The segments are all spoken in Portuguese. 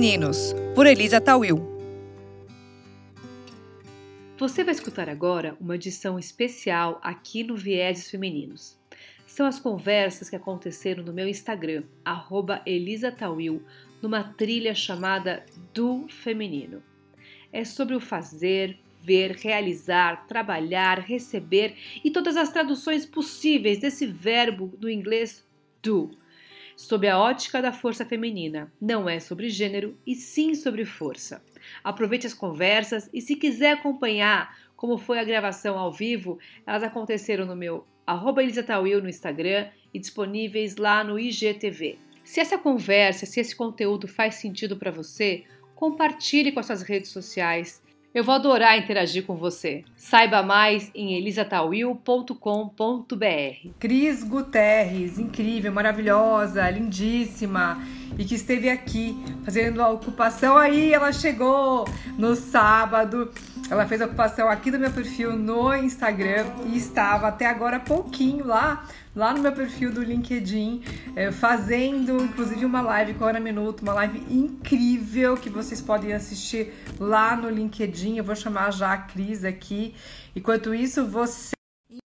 Femininos, por Elisa Tawil. Você vai escutar agora uma edição especial aqui no Vieses Femininos. São as conversas que aconteceram no meu Instagram, elisatawil, numa trilha chamada Do Feminino. É sobre o fazer, ver, realizar, trabalhar, receber e todas as traduções possíveis desse verbo do inglês do sob a ótica da força feminina. Não é sobre gênero, e sim sobre força. Aproveite as conversas e se quiser acompanhar como foi a gravação ao vivo, elas aconteceram no meu arroba no Instagram e disponíveis lá no IGTV. Se essa conversa, se esse conteúdo faz sentido para você, compartilhe com as suas redes sociais eu vou adorar interagir com você. Saiba mais em elisatawil.com.br. Cris Guterres, incrível, maravilhosa, lindíssima e que esteve aqui fazendo a ocupação. Aí ela chegou no sábado. Ela fez a ocupação aqui do meu perfil no Instagram e estava até agora pouquinho lá lá no meu perfil do LinkedIn, é, fazendo inclusive uma live com a Ana Minuto, uma live incrível que vocês podem assistir lá no LinkedIn. Eu vou chamar já a Cris aqui. Enquanto isso, você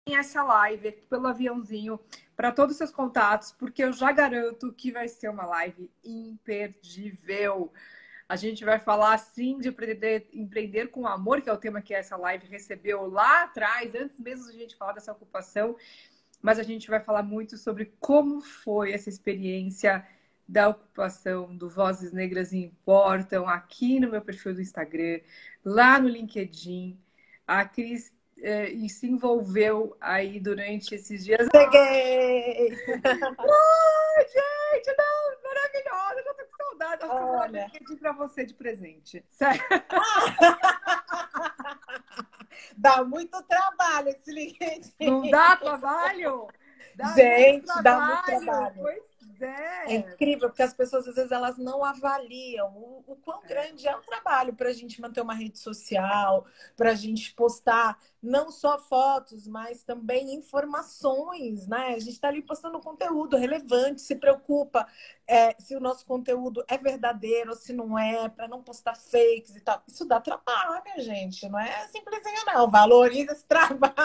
essa live pelo aviãozinho para todos os seus contatos, porque eu já garanto que vai ser uma live imperdível. A gente vai falar sim de empreender, empreender com amor, que é o tema que essa live recebeu lá atrás, antes mesmo de a gente falar dessa ocupação mas a gente vai falar muito sobre como foi essa experiência da ocupação do Vozes Negras Importam aqui no meu perfil do Instagram, lá no LinkedIn. A Cris eh, se envolveu aí durante esses dias. Peguei! Ai, gente, não, maravilhosa, eu que eu LinkedIn para você de presente. Sério. Dá muito trabalho esse LinkedIn. Não dá trabalho? Dá Gente, muito dá muito trabalho. Pois é. É incrível, porque as pessoas às vezes elas não avaliam o, o quão grande é o trabalho para a gente manter uma rede social, para a gente postar não só fotos, mas também informações, né? A gente está ali postando conteúdo relevante, se preocupa é, se o nosso conteúdo é verdadeiro ou se não é, para não postar fakes e tal. Isso dá trabalho, gente, não é simplesinho, não. Valoriza esse trabalho.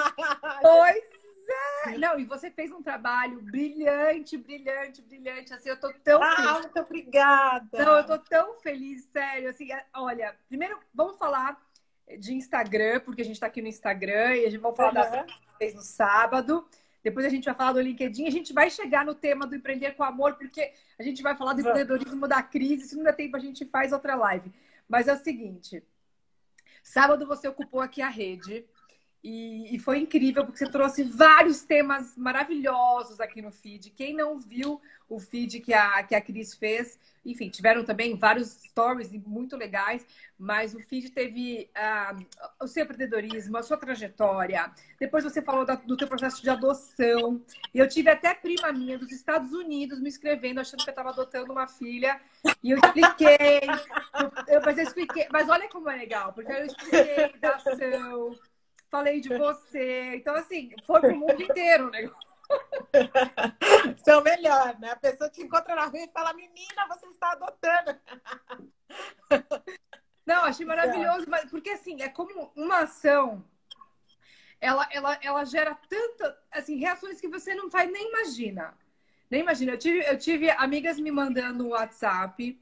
Pois é. Não, e você fez um trabalho brilhante, brilhante, brilhante. Assim, eu tô tão Ah, feliz. muito obrigada. Não, eu tô tão feliz, sério. Assim, é, olha, primeiro vamos falar de Instagram, porque a gente tá aqui no Instagram e a gente vai falar das Aham. fez no sábado. Depois a gente vai falar do LinkedIn. A gente vai chegar no tema do empreender com amor, porque a gente vai falar do Vamos. empreendedorismo da crise. Se não der tempo, a gente faz outra live. Mas é o seguinte: sábado você ocupou aqui a rede. E, e foi incrível, porque você trouxe vários temas maravilhosos aqui no feed. Quem não viu o feed que a, que a Cris fez, enfim, tiveram também vários stories muito legais, mas o feed teve ah, o seu empreendedorismo, a sua trajetória. Depois você falou da- do teu processo de adoção. Eu tive até prima minha dos Estados Unidos me escrevendo, achando que eu estava adotando uma filha. E eu expliquei. eu- mas eu expliquei. Mas olha como é legal, porque eu expliquei da ação falei de você. Então, assim, foi pro mundo inteiro o negócio. São melhor, né? A pessoa te encontra na rua e fala: Menina, você está adotando. Não, achei maravilhoso, mas porque assim, é como uma ação. Ela, ela, ela gera tanta, assim, reações que você não faz nem imagina. Nem imagina. Eu tive, eu tive amigas me mandando um WhatsApp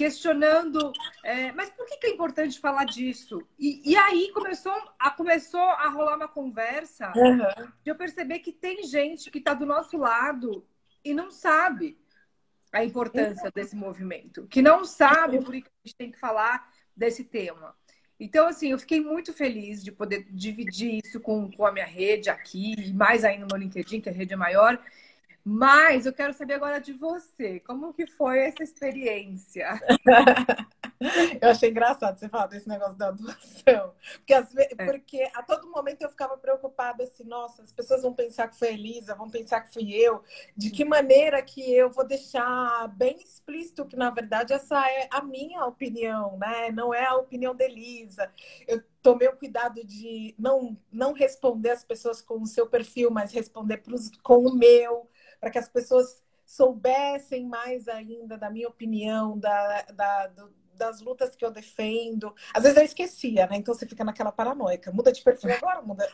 questionando, é, mas por que, que é importante falar disso? E, e aí começou a, começou a rolar uma conversa de eu perceber que tem gente que está do nosso lado e não sabe a importância desse movimento, que não sabe por que a gente tem que falar desse tema. Então, assim, eu fiquei muito feliz de poder dividir isso com, com a minha rede aqui, e mais ainda no LinkedIn, que a rede é maior. Mas eu quero saber agora de você, como que foi essa experiência? Eu achei engraçado você falar desse negócio da doação. Porque, ve- É. porque a todo momento eu ficava preocupada assim, nossa, as pessoas vão pensar que foi a Elisa, vão pensar que fui eu. De que maneira que eu vou deixar bem explícito que, na verdade, essa é a minha opinião, né? Não é a opinião da Elisa. Eu tomei o cuidado de não, não responder as pessoas com o seu perfil, mas responder pros, com o meu, para que as pessoas soubessem mais ainda da minha opinião, da, da do, das lutas que eu defendo. Às vezes eu esquecia, né? Então você fica naquela paranoica. Muda de perfil agora, muda.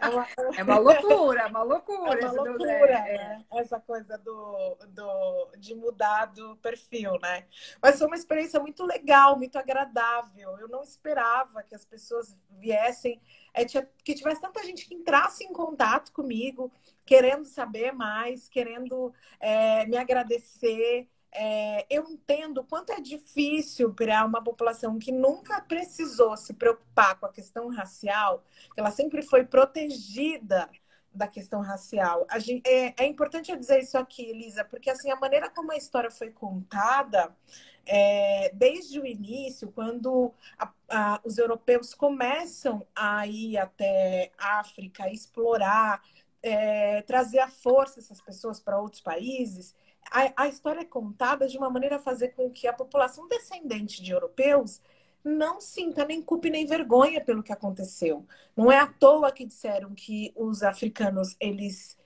é, uma... é uma loucura, é uma loucura. É uma loucura, é, né? Essa coisa do, do, de mudar do perfil, né? Mas foi uma experiência muito legal, muito agradável. Eu não esperava que as pessoas viessem, é, que tivesse tanta gente que entrasse em contato comigo, querendo saber mais, querendo é, me agradecer. É, eu entendo quanto é difícil para uma população que nunca precisou se preocupar com a questão racial, ela sempre foi protegida da questão racial. Gente, é, é, importante eu dizer isso aqui, Elisa, porque assim a maneira como a história foi contada, é, desde o início, quando a, a, os europeus começam a ir até África, explorar, é, trazer à força essas pessoas para outros países, a, a história é contada de uma maneira a fazer com que a população descendente de europeus não sinta nem culpa nem vergonha pelo que aconteceu. Não é à toa que disseram que os africanos eles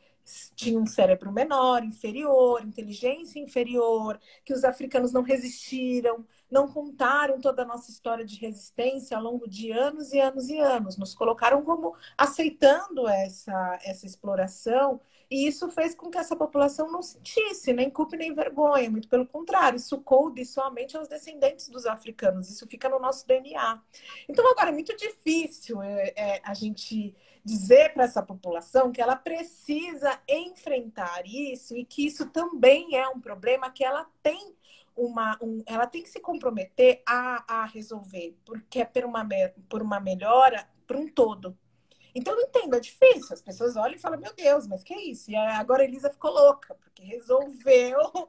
tinham um cérebro menor, inferior, inteligência inferior, que os africanos não resistiram, não contaram toda a nossa história de resistência ao longo de anos e anos e anos, nos colocaram como aceitando essa, essa exploração e isso fez com que essa população não sentisse nem culpa nem vergonha, muito pelo contrário, isso coube somente aos descendentes dos africanos, isso fica no nosso DNA. Então, agora, é muito difícil é, é, a gente dizer para essa população que ela precisa enfrentar isso e que isso também é um problema que ela tem uma, um, ela tem que se comprometer a, a resolver, porque é por uma, por uma melhora para um todo. Então, eu entendo, é difícil. As pessoas olham e falam, meu Deus, mas que é isso? E agora a Elisa ficou louca, porque resolveu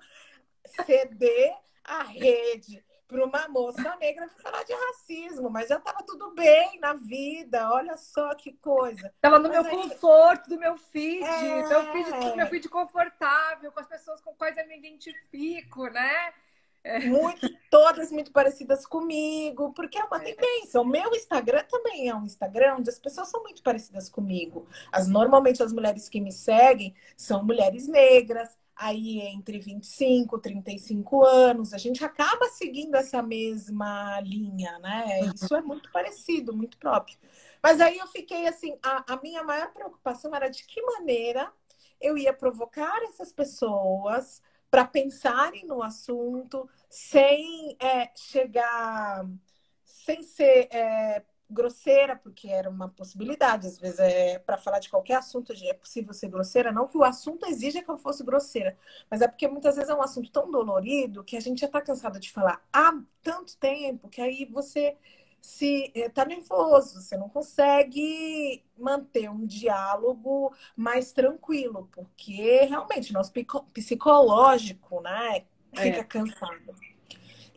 ceder a rede para uma moça negra falar de racismo, mas já estava tudo bem na vida, olha só que coisa. Estava no mas meu aí... conforto, do meu feed, é... meu feed, meu feed confortável, com as pessoas com quais eu me identifico, né? Muito, todas muito parecidas comigo, porque é uma tendência. O meu Instagram também é um Instagram onde as pessoas são muito parecidas comigo. As, normalmente as mulheres que me seguem são mulheres negras, aí entre 25 e 35 anos. A gente acaba seguindo essa mesma linha, né? Isso é muito parecido, muito próprio. Mas aí eu fiquei assim, a, a minha maior preocupação era de que maneira eu ia provocar essas pessoas para pensarem no assunto sem é, chegar, sem ser é, grosseira, porque era uma possibilidade. Às vezes, é, para falar de qualquer assunto, é possível ser grosseira. Não que o assunto exija que eu fosse grosseira, mas é porque muitas vezes é um assunto tão dolorido que a gente já está cansado de falar há tanto tempo que aí você se está eh, nervoso, você não consegue manter um diálogo mais tranquilo, porque realmente nosso psicológico, né, fica é. cansado.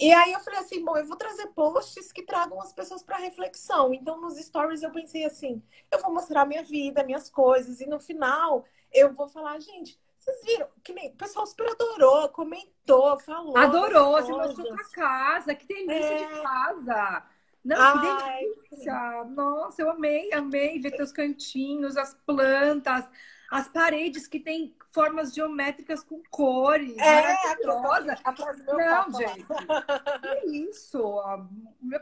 E aí eu falei assim, bom, eu vou trazer posts que tragam as pessoas para reflexão. Então nos stories eu pensei assim, eu vou mostrar minha vida, minhas coisas e no final eu vou falar, gente, vocês viram? Que nem, o pessoal super adorou, comentou, falou. Adorou, se mostrou pra casa, que delícia é... de casa. Não, Ai, que delícia! Nossa, eu amei, amei ver teus cantinhos, as plantas, as paredes que tem formas geométricas com cores. É, maravilhosa. Não, gente. Que isso? Meu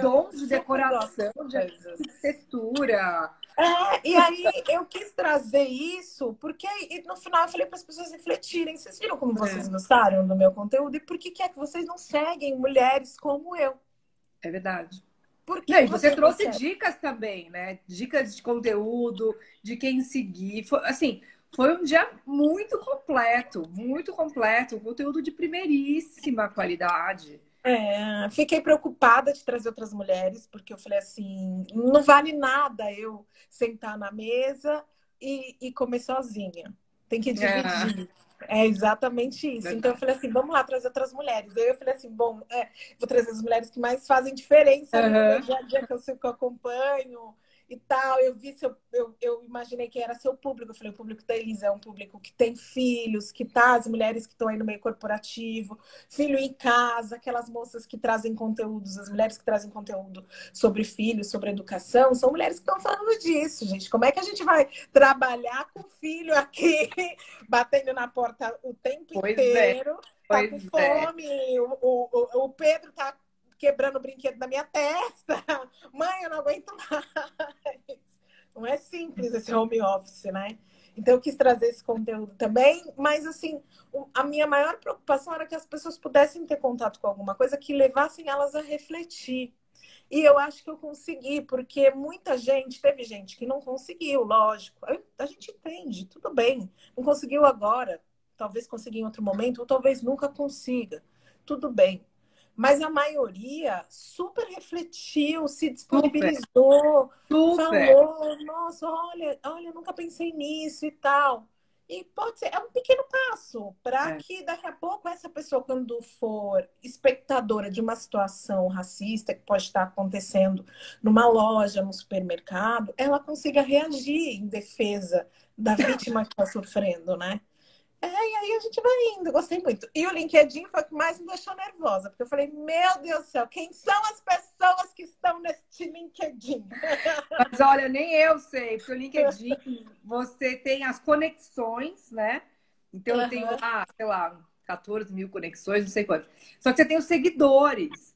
dom de decoração, de arquitetura. É, e aí eu quis trazer isso, porque no final eu falei para as pessoas refletirem. Vocês viram como vocês é. gostaram do meu conteúdo? E por que, que é que vocês não seguem mulheres como eu? É verdade. Porque e você, você trouxe dicas também, né? Dicas de conteúdo, de quem seguir. Foi, assim, foi um dia muito completo, muito completo, um conteúdo de primeiríssima qualidade. É, fiquei preocupada de trazer outras mulheres, porque eu falei assim: não vale nada eu sentar na mesa e, e comer sozinha. Tem que dividir. É. É exatamente isso. Verdade. Então eu falei assim, vamos lá trazer outras mulheres. Aí eu falei assim, bom, é, vou trazer as mulheres que mais fazem diferença uhum. no dia a dia que eu, que eu acompanho. E tal. Eu vi seu, eu, eu imaginei que era seu público. Eu falei, o público da Elisa é um público que tem filhos, que tá, as mulheres que estão aí no meio corporativo, filho em casa, aquelas moças que trazem conteúdos, as mulheres que trazem conteúdo sobre filhos, sobre educação, são mulheres que estão falando disso, gente. Como é que a gente vai trabalhar com filho aqui, batendo na porta o tempo pois é. inteiro? É. Tá com é. fome, é. o, o, o Pedro tá quebrando o brinquedo na minha testa. Mãe, eu não aguento mais. Não é simples esse home office, né? Então eu quis trazer esse conteúdo também, mas assim, a minha maior preocupação era que as pessoas pudessem ter contato com alguma coisa que levassem elas a refletir. E eu acho que eu consegui, porque muita gente, teve gente que não conseguiu, lógico. A gente entende, tudo bem. Não conseguiu agora, talvez consiga em outro momento, ou talvez nunca consiga. Tudo bem. Mas a maioria super refletiu, se disponibilizou, super. falou, nossa, olha, olha, nunca pensei nisso e tal. E pode ser, é um pequeno passo para é. que daqui a pouco essa pessoa, quando for espectadora de uma situação racista que pode estar acontecendo numa loja, no supermercado, ela consiga reagir em defesa da vítima que está sofrendo, né? É, e aí a gente vai indo, gostei muito. E o LinkedIn foi o que mais me deixou nervosa, porque eu falei, meu Deus do céu, quem são as pessoas que estão neste LinkedIn? Mas olha, nem eu sei, porque o LinkedIn você tem as conexões, né? Então uhum. eu tenho lá, sei lá, 14 mil conexões, não sei quantas. Só que você tem os seguidores.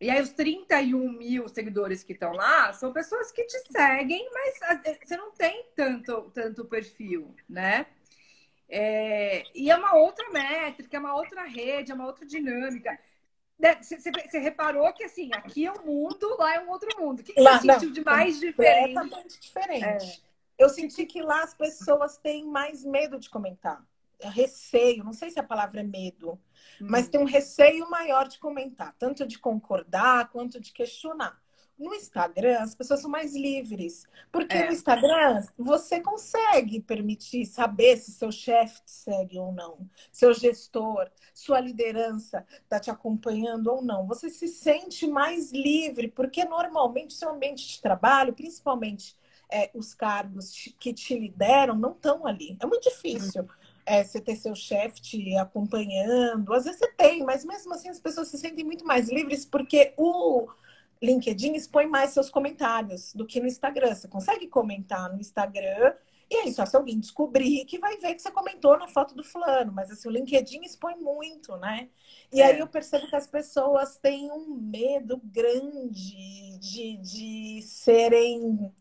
E aí, os 31 mil seguidores que estão lá são pessoas que te seguem, mas você não tem tanto, tanto perfil, né? É, e é uma outra métrica, é uma outra rede, é uma outra dinâmica. Você, né, reparou que assim, aqui é um mundo, lá é um outro mundo. O que, que lá, você sentiu não, de mais diferente? Completamente diferente. É. Eu senti que lá as pessoas têm mais medo de comentar. É receio, não sei se a palavra é medo, hum. mas tem um receio maior de comentar, tanto de concordar quanto de questionar. No Instagram, as pessoas são mais livres. Porque é. no Instagram, você consegue permitir saber se seu chefe te segue ou não, seu gestor, sua liderança está te acompanhando ou não. Você se sente mais livre, porque normalmente seu ambiente de trabalho, principalmente é, os cargos que te lideram, não estão ali. É muito difícil. Uhum. É, você ter seu chefe te acompanhando. Às vezes você tem, mas mesmo assim as pessoas se sentem muito mais livres porque o LinkedIn expõe mais seus comentários do que no Instagram. Você consegue comentar no Instagram e aí só se alguém descobrir que vai ver que você comentou na foto do fulano. Mas assim, o LinkedIn expõe muito, né? E é. aí eu percebo que as pessoas têm um medo grande de, de serem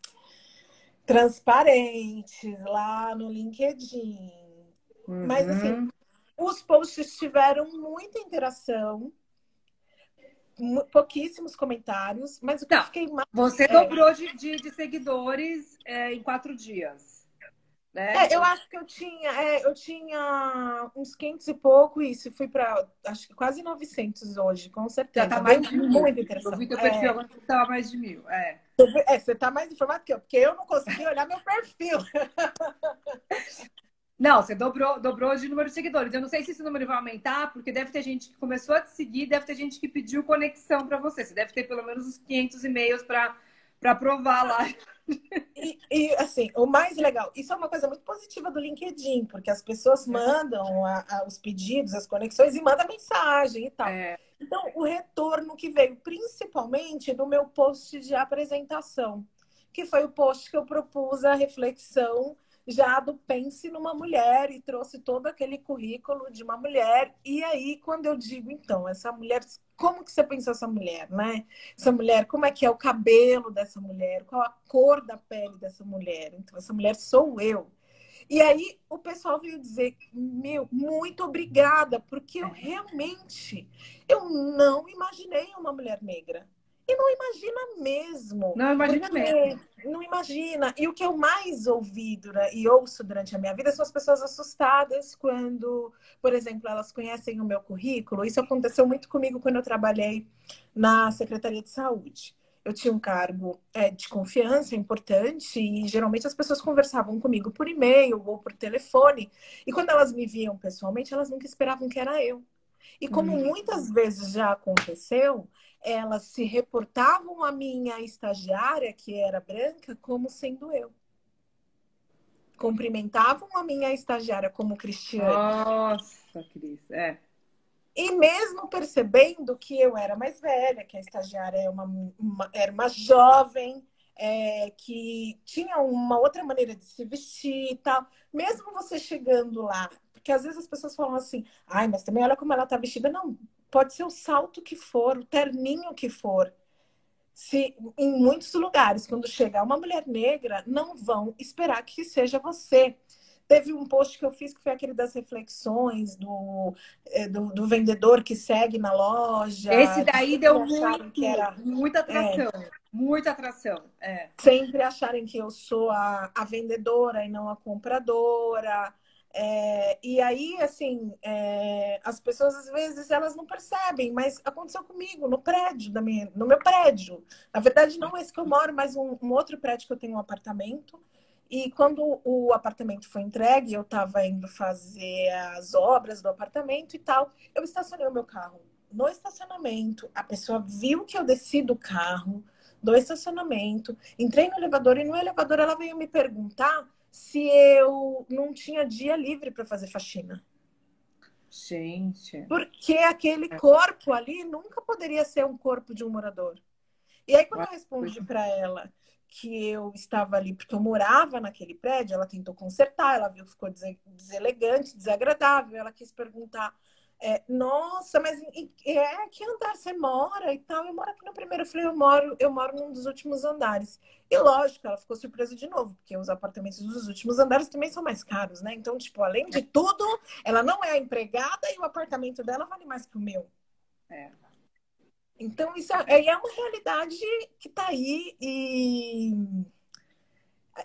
transparentes lá no LinkedIn. Uhum. Mas assim, os posts tiveram muita interação pouquíssimos comentários, mas o que eu fiquei mais. Você é... dobrou de, de, de seguidores é, em quatro dias. Né? É, eu acho que eu tinha, é, eu tinha uns 500 e pouco, isso, fui para acho que quase 900 hoje, com certeza. Já tá mais de mil. Muito interessante. Eu vi teu perfil, é. agora você tava mais de mil. É. é, você tá mais informado que eu, porque eu não consegui olhar meu perfil. Não, você dobrou, dobrou de número de seguidores. Eu não sei se esse número vai aumentar, porque deve ter gente que começou a te seguir, deve ter gente que pediu conexão para você. Você deve ter pelo menos uns 500 e-mails para provar lá. E, e, assim, o mais legal, isso é uma coisa muito positiva do LinkedIn, porque as pessoas mandam a, a, os pedidos, as conexões e mandam mensagem e tal. É. Então, o retorno que veio principalmente do meu post de apresentação, que foi o post que eu propus a reflexão já do Pense numa Mulher e trouxe todo aquele currículo de uma mulher. E aí, quando eu digo, então, essa mulher, como que você pensou essa mulher, né? Essa mulher, como é que é o cabelo dessa mulher? Qual a cor da pele dessa mulher? Então, essa mulher sou eu. E aí o pessoal veio dizer, meu, muito obrigada, porque eu realmente eu não imaginei uma mulher negra. E não imagina mesmo. Não imagina mesmo. Não imagina. E o que eu mais ouvi durante, e ouço durante a minha vida são as pessoas assustadas quando, por exemplo, elas conhecem o meu currículo. Isso aconteceu muito comigo quando eu trabalhei na Secretaria de Saúde. Eu tinha um cargo é, de confiança importante e geralmente as pessoas conversavam comigo por e-mail ou por telefone. E quando elas me viam pessoalmente, elas nunca esperavam que era eu. E como uhum. muitas vezes já aconteceu, elas se reportavam a minha estagiária, que era branca, como sendo eu. Cumprimentavam a minha estagiária como cristiana. Nossa, Cris, é. E mesmo percebendo que eu era mais velha, que a estagiária era uma, uma era uma jovem, é, que tinha uma outra maneira de se vestir e tal, mesmo você chegando lá, porque às vezes as pessoas falam assim, ai, mas também olha como ela tá vestida. Não, pode ser o salto que for, o terninho que for. Se em muitos lugares, quando chegar uma mulher negra, não vão esperar que seja você. Teve um post que eu fiz que foi aquele das reflexões do, é, do, do vendedor que segue na loja. Esse daí deu muito, era, muita atração. É, muita atração. É. Sempre acharem que eu sou a, a vendedora e não a compradora. É, e aí, assim, é, as pessoas às vezes elas não percebem, mas aconteceu comigo no prédio, da minha, no meu prédio. Na verdade, não esse que eu moro, mas um, um outro prédio que eu tenho um apartamento. E quando o apartamento foi entregue, eu estava indo fazer as obras do apartamento e tal, eu estacionei o meu carro no estacionamento. A pessoa viu que eu desci do carro, do estacionamento, entrei no elevador e no elevador ela veio me perguntar se eu não tinha dia livre para fazer faxina. Gente. Porque aquele é. corpo ali nunca poderia ser um corpo de um morador. E aí, quando eu respondi para ela que eu estava ali porque eu morava naquele prédio, ela tentou consertar, ela viu que ficou deselegante, desagradável, ela quis perguntar é, nossa, mas é que andar você mora e tal? Eu moro aqui no primeiro. Eu falei, eu moro, eu moro num dos últimos andares. E lógico, ela ficou surpresa de novo, porque os apartamentos dos últimos andares também são mais caros, né? Então, tipo, além de tudo, ela não é a empregada e o apartamento dela vale mais que o meu. É. Então, isso é, é uma realidade que está aí e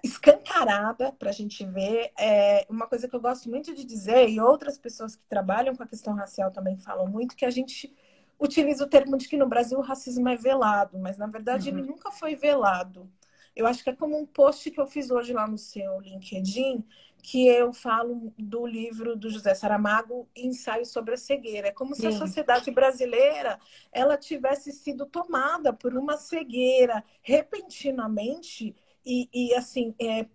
escancarada para a gente ver. É uma coisa que eu gosto muito de dizer, e outras pessoas que trabalham com a questão racial também falam muito, que a gente utiliza o termo de que no Brasil o racismo é velado, mas na verdade uhum. ele nunca foi velado. Eu acho que é como um post que eu fiz hoje lá no seu LinkedIn, que eu falo do livro do José Saramago, Ensaio sobre a Cegueira. É como Sim. se a sociedade brasileira ela tivesse sido tomada por uma cegueira repentinamente e, e assim, é,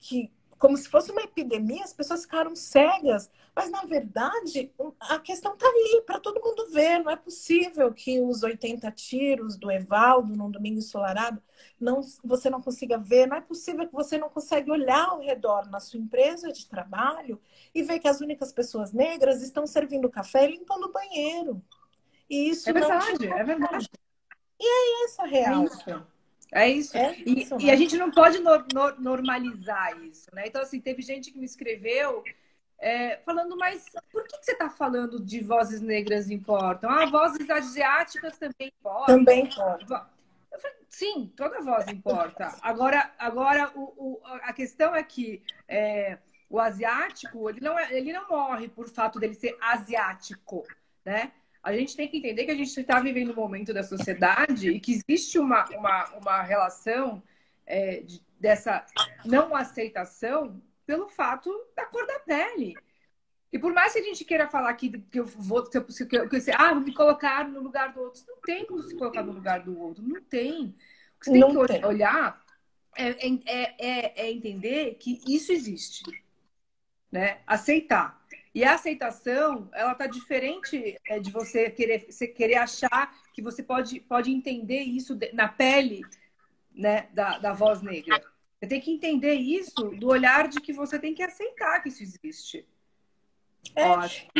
que como se fosse uma epidemia, as pessoas ficaram cegas. Mas, na verdade, a questão está aí, para todo mundo ver. Não é possível que os 80 tiros do Evaldo num domingo ensolarado não, você não consiga ver. Não é possível que você não consiga olhar ao redor na sua empresa de trabalho e ver que as únicas pessoas negras estão servindo café e limpando o banheiro. E isso é verdade, é verdade. E é essa a real. É isso. É isso. É isso e, e, a gente não pode no, no, normalizar isso, né? Então, assim, teve gente que me escreveu é, falando, mas por que, que você está falando de vozes negras importam? Ah, vozes asiáticas também importam. Também importam. Sim, toda voz importa. Agora, agora o, o a questão é que é, o asiático ele não, é, ele não morre por fato dele ser asiático, né? A gente tem que entender que a gente está vivendo um momento da sociedade e que existe uma, uma, uma relação é, de, dessa não aceitação pelo fato da cor da pele. E por mais que a gente queira falar aqui que eu vou, que eu, que eu, que eu, ah, vou me colocar no lugar do outro, não tem como se colocar no lugar do outro, não tem. O que você tem não que tem. olhar é, é, é, é entender que isso existe, né? Aceitar. E a aceitação, ela tá diferente é, de você querer, você querer achar que você pode, pode entender isso na pele né, da, da voz negra. Você tem que entender isso do olhar de que você tem que aceitar que isso existe. É. Ótimo.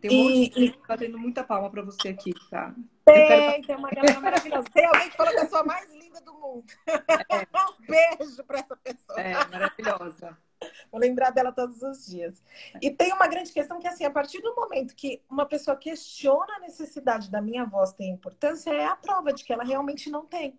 Tem um e, monte de gente batendo muita palma para você aqui, tá? Tem, quero... tem uma galera maravilhosa. Tem alguém que falou que é a pessoa mais linda do mundo. É. um beijo para essa pessoa. É, maravilhosa. Vou lembrar dela todos os dias. E tem uma grande questão que, assim, a partir do momento que uma pessoa questiona a necessidade da minha voz ter importância, é a prova de que ela realmente não tem.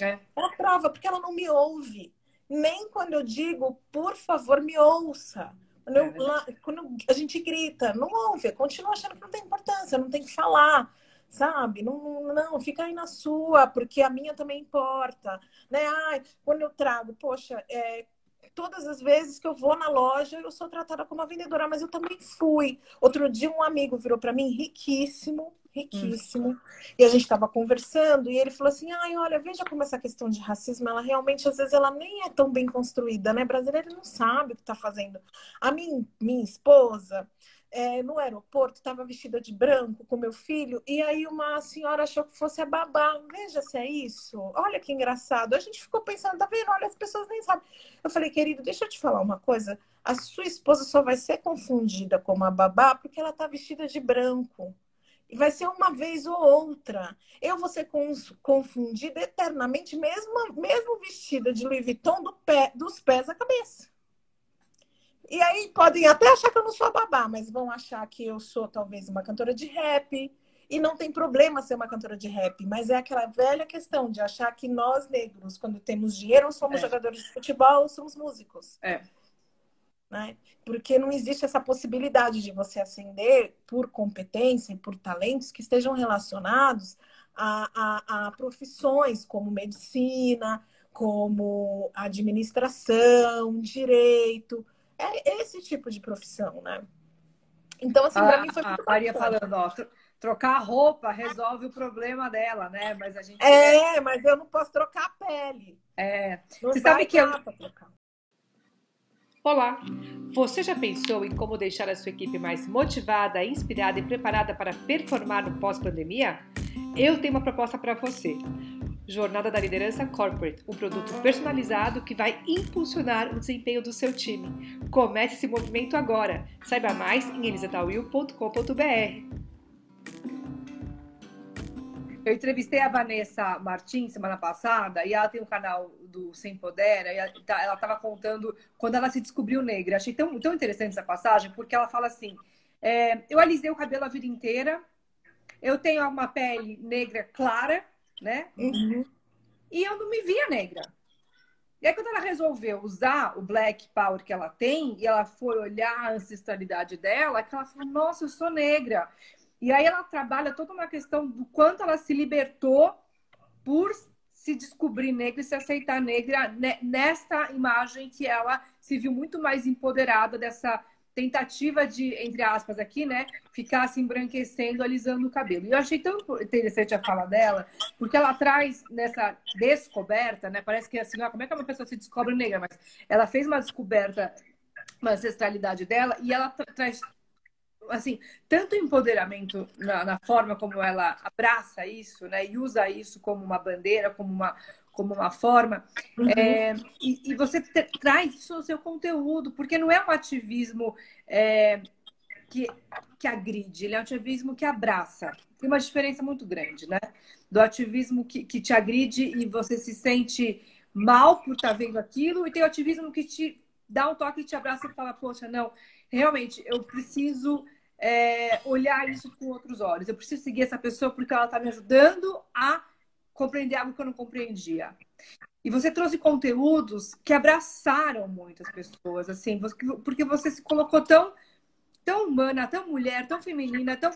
É. é a prova, porque ela não me ouve. Nem quando eu digo, por favor, me ouça. Quando, eu, é lá, quando a gente grita, não ouve, continua achando que não tem importância, não tem que falar sabe? Não, não, fica aí na sua, porque a minha também importa, né? Ai, quando eu trago, poxa, é, todas as vezes que eu vou na loja, eu sou tratada como uma vendedora, mas eu também fui. Outro dia, um amigo virou para mim, riquíssimo, riquíssimo, hum. e a gente estava conversando, e ele falou assim: ai, olha, veja como essa questão de racismo, ela realmente, às vezes, ela nem é tão bem construída, né? Brasileiro não sabe o que está fazendo. A minha, minha esposa é, no aeroporto, estava vestida de branco com meu filho, e aí uma senhora achou que fosse a babá. Veja se é isso. Olha que engraçado. A gente ficou pensando, tá vendo? Olha, as pessoas nem sabem. Eu falei, querido, deixa eu te falar uma coisa. A sua esposa só vai ser confundida como a babá porque ela está vestida de branco. E vai ser uma vez ou outra. Eu vou ser confundida eternamente, mesmo, mesmo vestida de Louis Vuitton do pé, dos pés à cabeça. E aí podem até achar que eu não sou babá, mas vão achar que eu sou talvez uma cantora de rap. E não tem problema ser uma cantora de rap, mas é aquela velha questão de achar que nós negros, quando temos dinheiro, somos é. jogadores de futebol ou somos músicos. É. Né? Porque não existe essa possibilidade de você ascender por competência e por talentos que estejam relacionados a, a, a profissões como medicina, como administração, direito é esse tipo de profissão, né? Então, assim, para mim foi muito A Maria falando, ó, trocar a roupa resolve o problema dela, né? Mas a gente. É, mas eu não posso trocar a pele. É. Não Você sabe que eu. Olá! Você já pensou em como deixar a sua equipe mais motivada, inspirada e preparada para performar no pós-pandemia? Eu tenho uma proposta para você. Jornada da Liderança Corporate, um produto personalizado que vai impulsionar o desempenho do seu time. Comece esse movimento agora. Saiba mais em elisatawil.com.br. Eu entrevistei a Vanessa Martins semana passada e ela tem um canal do Sem Poder. Ela estava contando quando ela se descobriu negra. Achei tão, tão interessante essa passagem porque ela fala assim: é, eu alisei o cabelo a vida inteira, eu tenho uma pele negra clara né? Uhum. E eu não me via negra. E aí, quando ela resolveu usar o Black Power que ela tem, e ela foi olhar a ancestralidade dela, que ela falou, nossa, eu sou negra. E aí ela trabalha toda uma questão do quanto ela se libertou por se descobrir negra e se aceitar negra nesta imagem que ela se viu muito mais empoderada dessa tentativa de, entre aspas, aqui, né, ficar se embranquecendo, alisando o cabelo. E eu achei tão interessante a fala dela, porque ela traz nessa descoberta, né, parece que assim, ó, como é que uma pessoa se descobre negra, mas ela fez uma descoberta, uma ancestralidade dela, e ela tra traz, assim, tanto empoderamento na, na, forma como ela abraça isso, né, e usa isso como uma bandeira, como uma como uma forma, uhum. é, e, e, você traz isso no seu conteúdo, porque não é um ativismo é, que, que agride, ele é um ativismo que abraça. Tem uma diferença muito grande, né? Do ativismo que, que te agride e você se sente mal por estar tá vendo aquilo, e tem o ativismo que te dá um toque e te abraça e fala, poxa, não, realmente, eu preciso é, olhar isso com outros olhos. Eu preciso seguir essa pessoa porque ela está me ajudando a compreender algo que eu não compreendia. E você trouxe conteúdos que abraçaram muitas pessoas, assim, porque você se colocou tão, tão humana, tão mulher, tão feminina, tão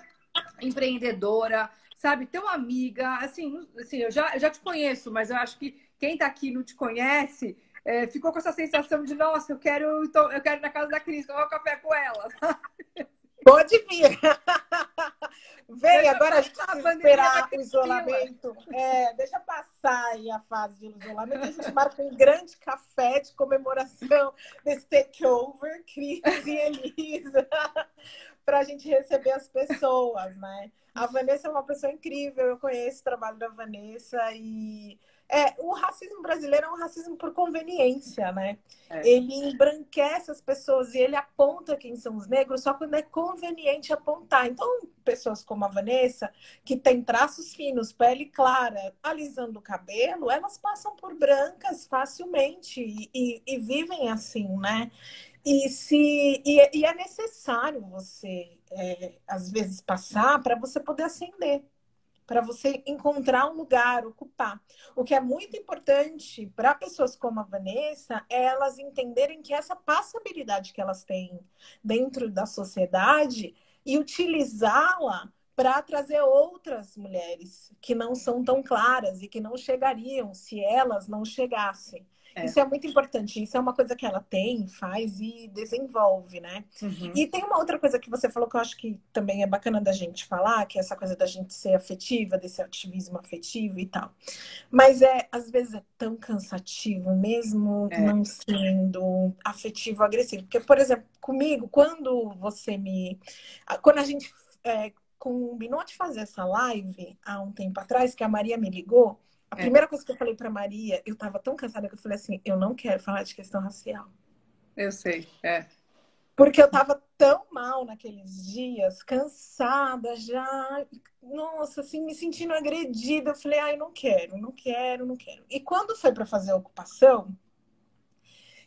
empreendedora, sabe, tão amiga. Assim, assim eu, já, eu já te conheço, mas eu acho que quem está aqui não te conhece é, ficou com essa sensação de, nossa, eu quero, então, eu quero ir na casa da Cris, tomar um café com ela. Pode vir. Vem, agora a gente esperar o isolamento. É, deixa passar aí a fase de isolamento. A gente marca um grande café de comemoração desse takeover, Cris e Elisa, para a gente receber as pessoas, né? A Vanessa é uma pessoa incrível, eu conheço o trabalho da Vanessa e é, o racismo brasileiro é um racismo por conveniência, né? É. Ele embranquece as pessoas e ele aponta quem são os negros só quando é conveniente apontar. Então, pessoas como a Vanessa, que tem traços finos, pele clara, alisando o cabelo, elas passam por brancas facilmente e, e, e vivem assim, né? E, se, e, e é necessário você, é, às vezes, passar para você poder ascender para você encontrar um lugar, ocupar. O que é muito importante para pessoas como a Vanessa é elas entenderem que essa passabilidade que elas têm dentro da sociedade e utilizá-la para trazer outras mulheres que não são tão claras e que não chegariam se elas não chegassem. É. Isso é muito importante. Isso é uma coisa que ela tem, faz e desenvolve, né? Uhum. E tem uma outra coisa que você falou que eu acho que também é bacana da gente falar, que é essa coisa da gente ser afetiva, desse ativismo afetivo e tal. Mas é, às vezes é tão cansativo, mesmo é. não sendo afetivo agressivo. Porque, por exemplo, comigo, quando você me. Quando a gente é, combinou de fazer essa live há um tempo atrás, que a Maria me ligou. A é. primeira coisa que eu falei para Maria, eu tava tão cansada que eu falei assim: eu não quero falar de questão racial. Eu sei, é. Porque eu tava tão mal naqueles dias, cansada já, nossa, assim, me sentindo agredida. Eu falei: ai, não quero, não quero, não quero. E quando foi para fazer a ocupação,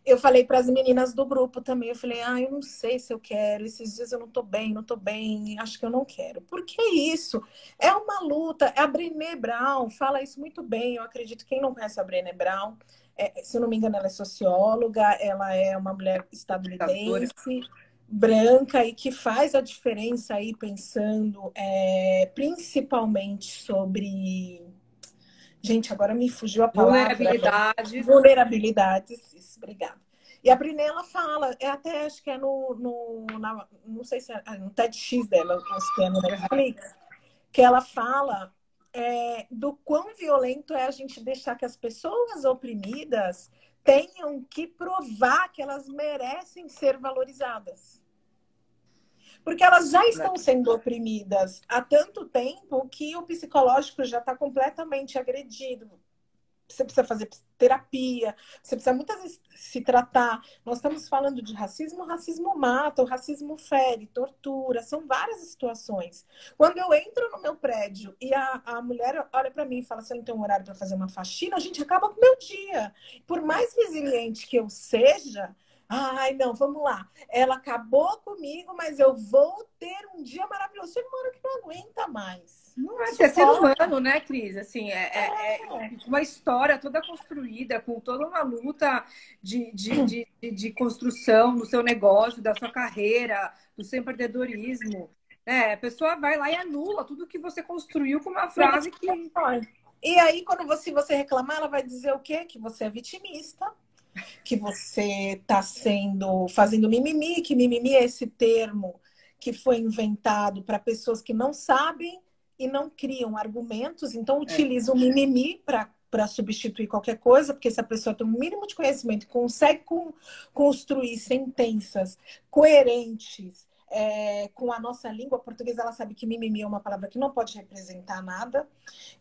eu falei para as meninas do grupo também, eu falei, ah, eu não sei se eu quero, esses dias eu não tô bem, não tô bem, acho que eu não quero. Por que isso? É uma luta, é a Brené Brown fala isso muito bem, eu acredito, quem não conhece a Brené Brown, é, se eu não me engano, ela é socióloga, ela é uma mulher estadunidense, branca, e que faz a diferença aí pensando é, principalmente sobre Gente, agora me fugiu a palavra. Vulnerabilidades. Vulnerabilidades, isso, obrigada. E a Brené, ela fala, é até acho que é no, no na, não sei se é, é no TEDx dela, ou que é no Netflix, que ela fala é, do quão violento é a gente deixar que as pessoas oprimidas tenham que provar que elas merecem ser valorizadas. Porque elas já estão sendo oprimidas há tanto tempo que o psicológico já está completamente agredido. Você precisa fazer terapia, você precisa muitas vezes se tratar. Nós estamos falando de racismo, o racismo mata, o racismo fere, tortura, são várias situações. Quando eu entro no meu prédio e a, a mulher olha para mim e fala: Você não tem um horário para fazer uma faxina, a gente acaba com o meu dia. Por mais resiliente que eu seja, Ai, não, vamos lá. Ela acabou comigo, mas eu vou ter um dia maravilhoso. Chega uma hora que não aguenta mais. Não é, ser ser humano, né, Cris? Assim, é, é, é, é, uma história toda construída, com toda uma luta de, de, de, de, de construção do seu negócio, da sua carreira, do seu empreendedorismo. É, a pessoa vai lá e anula tudo que você construiu com uma frase que. E aí, quando você, você reclamar, ela vai dizer o quê? Que você é vitimista que você está sendo fazendo mimimi, que mimimi é esse termo que foi inventado para pessoas que não sabem e não criam argumentos, então é. utiliza o mimimi para substituir qualquer coisa, porque se a pessoa tem um mínimo de conhecimento, consegue construir sentenças coerentes, é, com a nossa língua portuguesa, ela sabe que mimimi é uma palavra que não pode representar nada.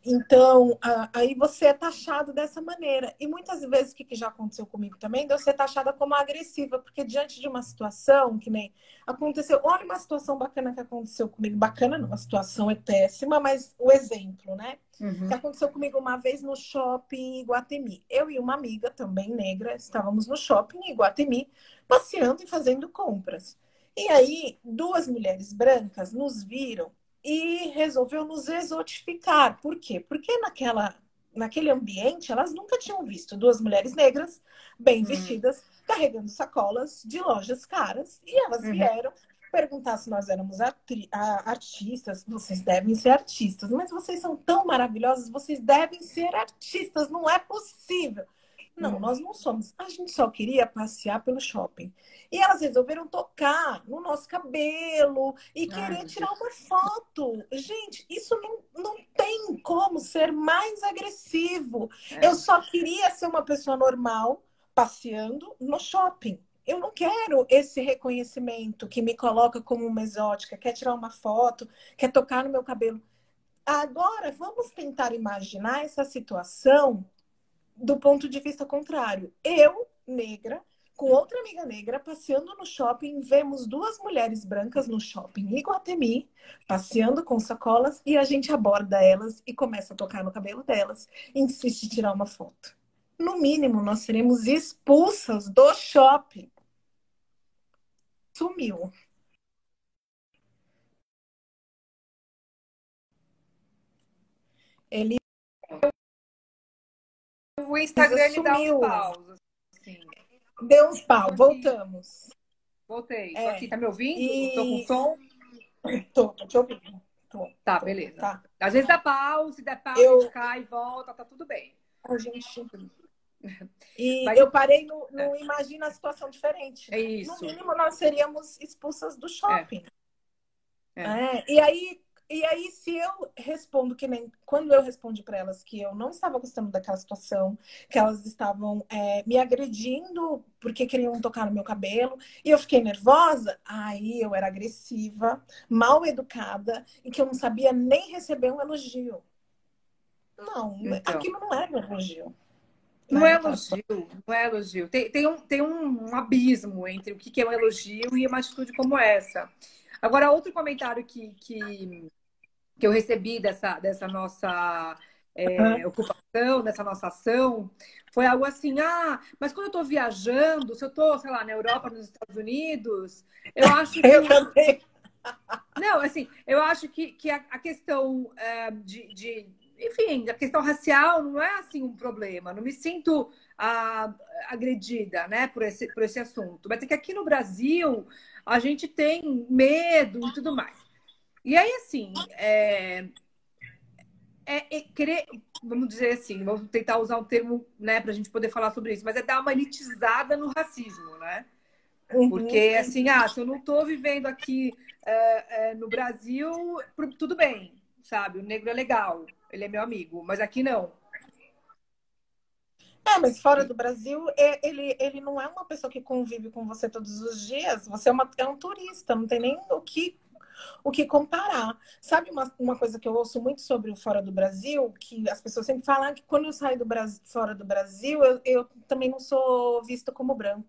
Então, a, aí você é taxado dessa maneira. E muitas vezes, o que, que já aconteceu comigo também, de eu ser taxada como agressiva, porque diante de uma situação que nem aconteceu, olha uma situação bacana que aconteceu comigo, bacana não, a situação é péssima, mas o exemplo, né? Uhum. Que aconteceu comigo uma vez no shopping Iguatemi. Eu e uma amiga, também negra, estávamos no shopping Iguatemi, passeando e fazendo compras. E aí, duas mulheres brancas nos viram e resolveu nos exotificar. Por quê? Porque naquela, naquele ambiente elas nunca tinham visto duas mulheres negras bem hum. vestidas, carregando sacolas de lojas caras, e elas uhum. vieram perguntar se nós éramos artistas. Vocês devem ser artistas, mas vocês são tão maravilhosas, vocês devem ser artistas, não é possível. Não, hum. nós não somos. A gente só queria passear pelo shopping. E elas resolveram tocar no nosso cabelo e querer tirar uma foto. Gente, isso não, não tem como ser mais agressivo. É. Eu só queria ser uma pessoa normal passeando no shopping. Eu não quero esse reconhecimento que me coloca como uma exótica, quer tirar uma foto, quer tocar no meu cabelo. Agora, vamos tentar imaginar essa situação do ponto de vista contrário. Eu, negra, com outra amiga negra, passeando no shopping, vemos duas mulheres brancas no shopping Iguatemi, passeando com sacolas, e a gente aborda elas e começa a tocar no cabelo delas, e insiste em tirar uma foto. No mínimo, nós seremos expulsas do shopping. Sumiu. Ele o Instagram ele dá uns paus. Assim. Deu uns pau, voltamos. Voltei. É. Aqui, tá me ouvindo? E... Tô com som? Tô, tô te ouvindo. Tô, tá, tô, beleza. Tá. Às vezes dá pau, se der pau, Eu... cai, volta, tá tudo bem. A gente. E Mas... eu parei no, no é. Imagina a situação diferente. É isso. No mínimo, nós seríamos expulsas do shopping. É. É. E aí, e aí, se eu respondo que nem quando eu respondi para elas que eu não estava gostando daquela situação, que elas estavam é, me agredindo porque queriam tocar no meu cabelo, e eu fiquei nervosa, aí eu era agressiva, mal educada e que eu não sabia nem receber um elogio. Não, então. aquilo não era um elogio. Não é elogio, não é elogio. Tem, tem, um, tem um, abismo entre o que é um elogio e uma atitude como essa. Agora, outro comentário que, que que eu recebi dessa, dessa nossa é, ocupação, dessa nossa ação, foi algo assim, ah, mas quando eu estou viajando, se eu estou, sei lá, na Europa, nos Estados Unidos, eu acho que... Eu também. Não, assim, eu acho que, que a, a questão é, de, de, Enfim, a questão racial não é, assim, um problema. Não me sinto a, agredida, né, por esse, por esse assunto. Mas é que aqui no Brasil, a gente tem medo e tudo mais. E aí, assim, é, é, é, querer, vamos dizer assim, vamos tentar usar um termo, né, para a gente poder falar sobre isso, mas é dar uma elitizada no racismo, né? Uhum. Porque, assim, ah, se eu não estou vivendo aqui é, é, no Brasil, tudo bem, sabe? O negro é legal, ele é meu amigo, mas aqui não. É, mas fora do Brasil, é, ele, ele não é uma pessoa que convive com você todos os dias. Você é, uma, é um turista, não tem nem o que o que comparar. Sabe uma, uma coisa que eu ouço muito sobre o fora do Brasil, que as pessoas sempre falam que quando eu saio do Brasil, fora do Brasil, eu, eu também não sou vista como branco.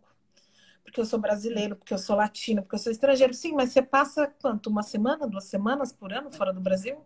Porque eu sou brasileiro, porque eu sou latino, porque eu sou estrangeiro. Sim, mas você passa quanto? Uma semana, duas semanas por ano fora do Brasil?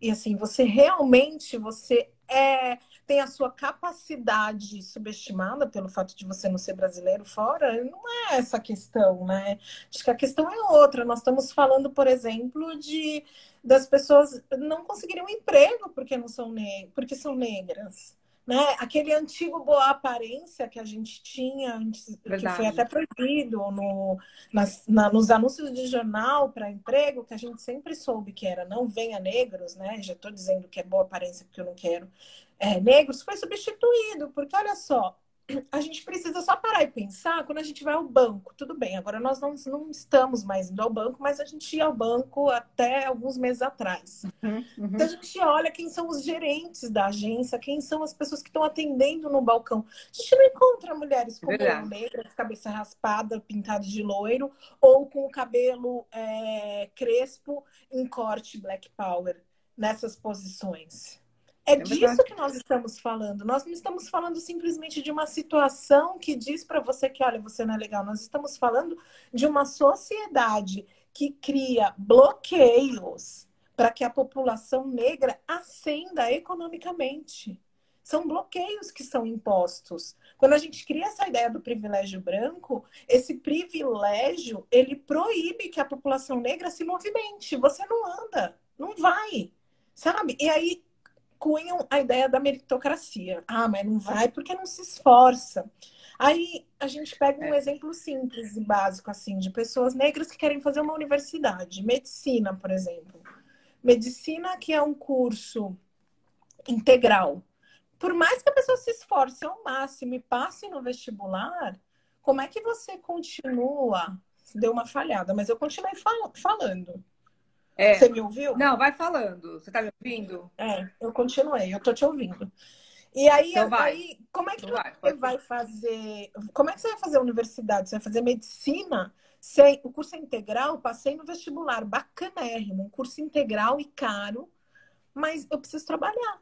E assim, você realmente você é tem a sua capacidade subestimada pelo fato de você não ser brasileiro fora, não é essa a questão, né? Acho que a questão é outra. Nós estamos falando, por exemplo, de das pessoas não conseguirem um emprego porque não são porque são negras. Né? Aquele antigo boa aparência que a gente tinha antes, Verdade. que foi até proibido no, nas, na, nos anúncios de jornal para emprego, que a gente sempre soube que era não venha negros, né? Já estou dizendo que é boa aparência porque eu não quero é, negros foi substituído, porque olha só, a gente precisa só parar e pensar quando a gente vai ao banco. Tudo bem, agora nós não, não estamos mais indo ao banco, mas a gente ia ao banco até alguns meses atrás. Uhum, uhum. Então a gente olha quem são os gerentes da agência, quem são as pessoas que estão atendendo no balcão. A gente não encontra mulheres com cabelo negro, cabeça raspada, pintada de loiro, ou com o cabelo é, crespo em corte black power nessas posições. É, é disso que nós estamos falando. Nós não estamos falando simplesmente de uma situação que diz para você que, olha, você não é legal. Nós estamos falando de uma sociedade que cria bloqueios para que a população negra ascenda economicamente. São bloqueios que são impostos. Quando a gente cria essa ideia do privilégio branco, esse privilégio ele proíbe que a população negra se movimente. Você não anda, não vai, sabe? E aí cunham a ideia da meritocracia. Ah, mas não vai porque não se esforça. Aí a gente pega um é. exemplo simples e básico, assim, de pessoas negras que querem fazer uma universidade. Medicina, por exemplo. Medicina, que é um curso integral. Por mais que a pessoa se esforce ao máximo e passe no vestibular, como é que você continua? Deu uma falhada, mas eu continuei fal falando. É. Você me ouviu? Não, vai falando. Você tá me ouvindo? É, eu continuei, eu tô te ouvindo. E aí, então aí como é que então vai, você vai fazer? Como é que você vai fazer a universidade? Você vai fazer medicina? Sem, o curso é integral, passei no vestibular, bacanérrimo, um curso integral e caro, mas eu preciso trabalhar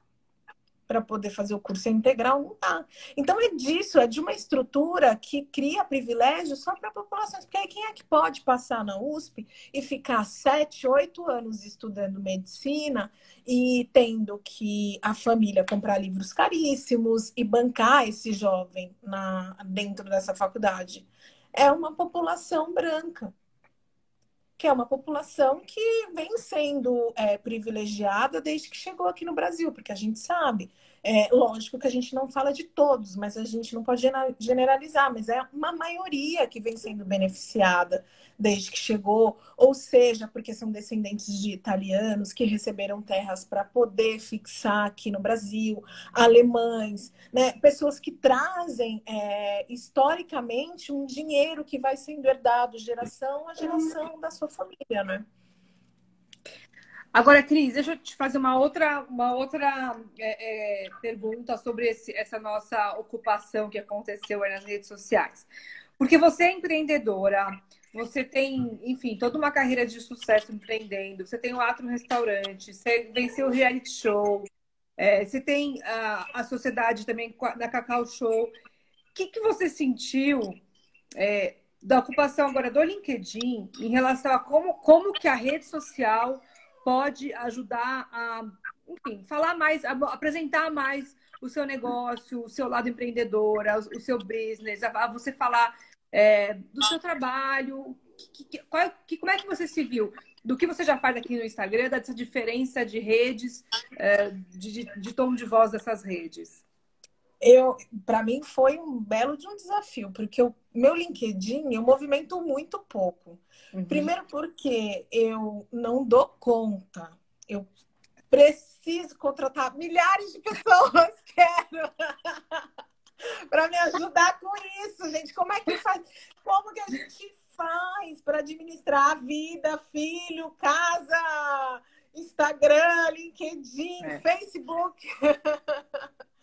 para poder fazer o curso integral, não dá. Então é disso, é de uma estrutura que cria privilégio só para populações. Porque aí quem é que pode passar na USP e ficar sete, oito anos estudando medicina e tendo que a família comprar livros caríssimos e bancar esse jovem na, dentro dessa faculdade? É uma população branca que é uma população que vem sendo é, privilegiada desde que chegou aqui no Brasil, porque a gente sabe, É, lógico que a gente não fala de todos, mas a gente não pode generalizar, mas é uma maioria que vem sendo beneficiada desde que chegou, ou seja, porque são descendentes de italianos que receberam terras para poder fixar aqui no Brasil, alemães, né? pessoas que trazem é, historicamente um dinheiro que vai sendo herdado geração a geração da sua família, né? Agora, Cris, deixa eu te fazer uma outra, uma outra é, é, pergunta sobre esse, essa nossa ocupação que aconteceu nas redes sociais. Porque você é empreendedora, você tem, enfim, toda uma carreira de sucesso empreendendo, você tem o Ato no Restaurante, você venceu o reality show, é, você tem a, a sociedade também da Cacau Show. O que, que você sentiu é, da ocupação agora do LinkedIn em relação a como, como que a rede social pode ajudar a, enfim, falar mais, apresentar mais o seu negócio, o seu lado empreendedor, o, seu business, a, você falar é, do seu trabalho. Que, que, qual, que, como é que você se viu? Do que você já faz aqui no Instagram, dessa diferença de redes, é, de, de, de tom de voz dessas redes? Eu para mim foi um belo de um desafio, porque o meu LinkedIn eu movimento muito pouco. Uhum. Primeiro porque eu não dou conta. Eu preciso contratar milhares de pessoas, quero. para me ajudar com isso, gente. Como é que faz? Como que a gente faz para administrar a vida, filho, casa, Instagram, LinkedIn, é. Facebook?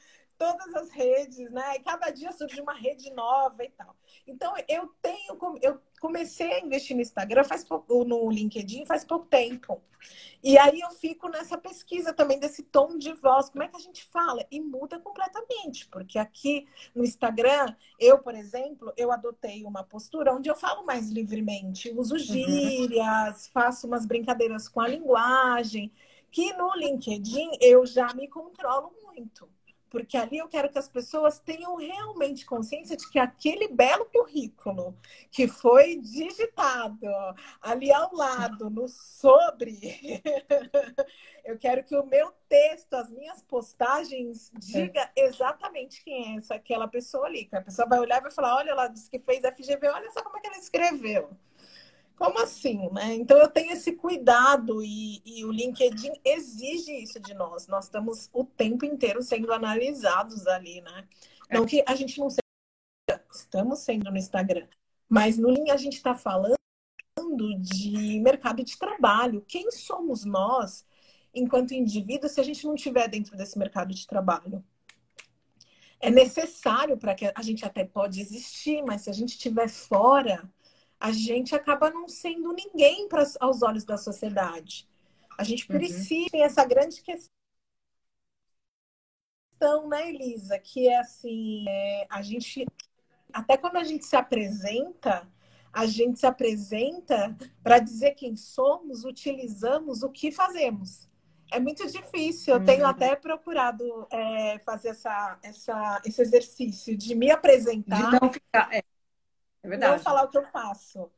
todas as redes, né? E cada dia surge uma rede nova e tal. Então eu tenho, eu comecei a investir no Instagram faz pouco, no LinkedIn faz pouco tempo. E aí eu fico nessa pesquisa também desse tom de voz, como é que a gente fala? E muda completamente, porque aqui no Instagram, eu, por exemplo, eu adotei uma postura onde eu falo mais livremente, uso uhum. gírias, faço umas brincadeiras com a linguagem, que no LinkedIn eu já me controlo muito porque ali eu quero que as pessoas tenham realmente consciência de que aquele belo currículo que foi digitado ali ao lado, no sobre, eu quero que o meu texto, as minhas postagens, diga exatamente quem é essa aquela pessoa ali. Que a pessoa vai olhar e vai falar: olha, ela disse que fez FGV, olha só como é que ela escreveu. Como assim, né? Então eu tenho esse cuidado e, e, o LinkedIn exige isso de nós. Nós estamos o tempo inteiro sendo analisados ali, né? É. Não que a gente não seja, estamos sendo no Instagram, mas no LinkedIn a gente está falando de mercado de trabalho. Quem somos nós, enquanto indivíduos, se a gente não estiver dentro desse mercado de trabalho? É necessário para que a gente até pode existir, mas se a gente estiver fora, a gente acaba não sendo ninguém para aos olhos da sociedade. A gente uhum. precisa uhum. essa grande questão, né, Elisa? Que é assim, é, a gente até quando a gente se apresenta, a gente se apresenta para dizer quem somos, utilizamos o que fazemos. É muito difícil. Eu uhum. tenho até procurado é, fazer essa, essa, esse exercício de me apresentar. De não ficar, é. É verdade. Não falar o que eu faço,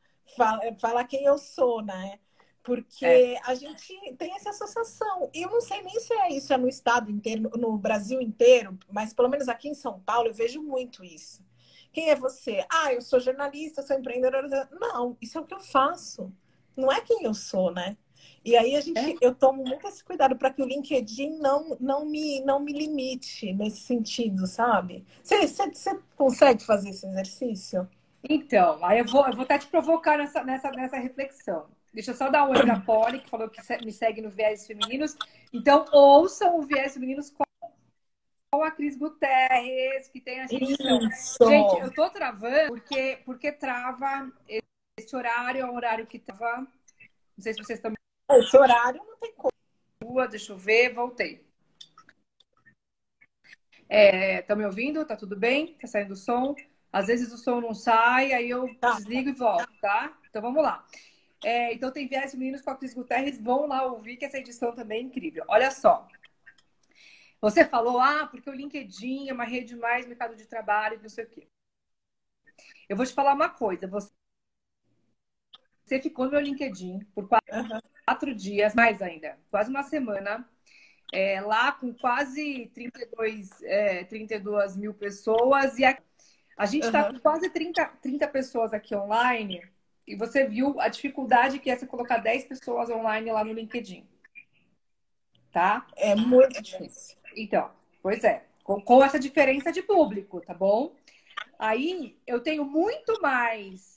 falar quem eu sou, né? Porque é. a gente tem essa associação. E eu não sei nem se é isso é no estado inteiro, no Brasil inteiro, mas pelo menos aqui em São Paulo eu vejo muito isso. Quem é você? Ah, eu sou jornalista, sou empreendedora. Não, isso é o que eu faço. Não é quem eu sou, né? E aí a gente, é. eu tomo muito esse cuidado para que o LinkedIn não, não, me, não me limite nesse sentido, sabe? Você consegue fazer esse exercício? Então, aí eu vou, eu vou até te provocar nessa, nessa, nessa reflexão. Deixa eu só dar um oi pra Polly, que falou que me segue no Viés Femininos. Então, ouçam o Viés Femininos com a Cris Guterres, que tem a gente. Gente, eu tô travando porque, porque trava esse horário, é um horário que tava. Não sei se vocês estão. Esse horário não tem como. Deixa eu ver, voltei. Estão é, me ouvindo? Tá tudo bem? Tá saindo o som? Às vezes o som não sai, aí eu tá. desligo e volto, tá? Então vamos lá. É, então tem Viés Meninos com a Cris Guterres, vão lá ouvir que essa edição também é incrível. Olha só. Você falou, ah, porque o LinkedIn é uma rede mais mercado de trabalho, não sei o quê. Eu vou te falar uma coisa. Você, você ficou no meu LinkedIn por quatro, uhum. quatro dias, mais ainda, quase uma semana. é, lá com quase 32, é, 32 mil pessoas. E a, a gente está uhum. com quase 30, 30 pessoas aqui online. E você viu a dificuldade que é você colocar 10 pessoas online lá no LinkedIn. Tá? É muito difícil. Então, pois é. Com, com essa diferença de público, tá bom? Aí eu tenho muito mais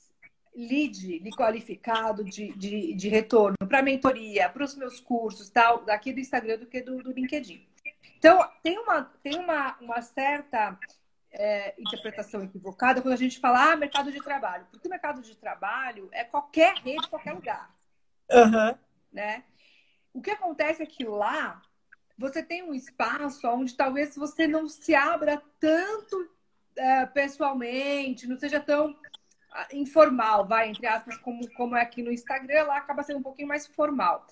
lead de qualificado de, de, de retorno para mentoria, para os meus cursos, tal, daqui do Instagram do que do, do LinkedIn. Então, tem uma, tem uma, uma certa é, interpretação equivocada quando a gente fala ah, mercado de trabalho. Porque o mercado de trabalho é qualquer rede, qualquer lugar. Uhum. Né? O que acontece é que lá você tem um espaço onde talvez você não se abra tanto é, pessoalmente, não seja tão informal, vai, entre aspas, como, como é aqui no Instagram, lá acaba sendo um pouquinho mais formal.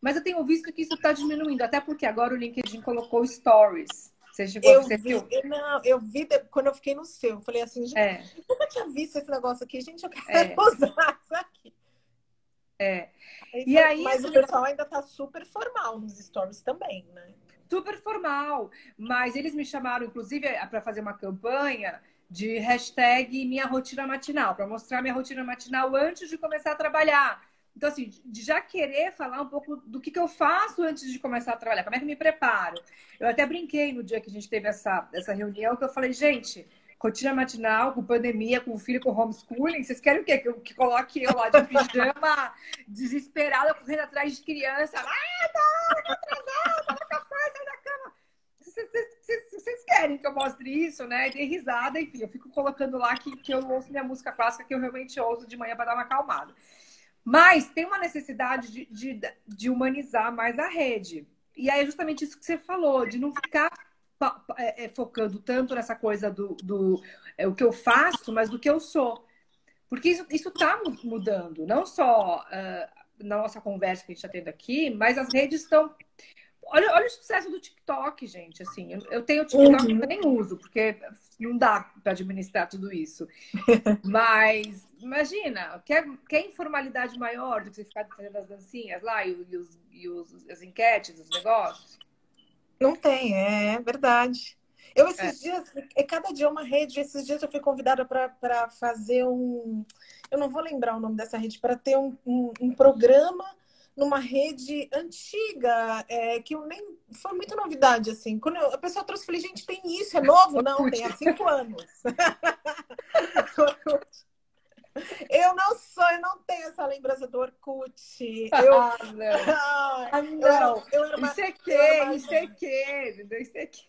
Mas eu tenho visto que isso está diminuindo, até porque agora o LinkedIn colocou stories. Você chegou eu vi, viu? Não, eu vi quando eu fiquei no seu. Eu falei assim, gente, é. eu nunca tinha visto esse negócio aqui. Gente, eu quero é. usar isso aqui. É. E aí, mas o pessoal ainda está super formal nos stories também, né? Super formal. Mas eles me chamaram, inclusive, para fazer uma campanha de hashtag minha rotina matinal, para mostrar minha rotina matinal antes de começar a trabalhar. Então, assim, de já querer falar um pouco do que, que eu faço antes de começar a trabalhar, como é que eu me preparo. Eu até brinquei no dia que a gente teve essa, essa reunião, que eu falei, gente, rotina matinal, com pandemia, com filho, com homeschooling, vocês querem o quê? Que, eu, que coloque eu lá de pijama, desesperada, correndo atrás de criança. Ah, tá, tá atrasada, tá no café, sai da cama. Vocês querem que eu mostre isso, né? E dei risada, enfim, eu fico colocando lá que, que eu ouço minha música clássica, que eu realmente ouço de manhã para dar uma acalmada. Mas tem uma necessidade de, de, de, humanizar mais a rede. E aí é justamente isso que você falou, de não ficar é, é, focando tanto nessa coisa do, do é, o que eu faço, mas do que eu sou. Porque isso está mudando, não só uh, na nossa conversa que a gente está tendo aqui, mas as redes estão Olha, olha o sucesso do TikTok, gente. Assim, eu, eu tenho TikTok, uhum. eu nem uso, porque não dá para administrar tudo isso. Mas imagina, quer, quer informalidade maior do que você ficar fazendo as dancinhas lá e, e, os, e os, as enquetes, os negócios? Não tem, é verdade. Eu esses é. dias, é cada dia uma rede, esses dias eu fui convidada para fazer um. Eu não vou lembrar o nome dessa rede, para ter um, um, um programa numa rede antiga, é, que eu nem. Foi muita novidade, assim. Quando eu, a pessoa trouxe, eu falei, gente, tem isso, é novo? Não, tem há cinco anos. Eu não sou, eu não tenho essa lembrança do Orkut. Eu, ah, não. Ah, não. Eu, eu uma, isso é que, isso é que, isso é que.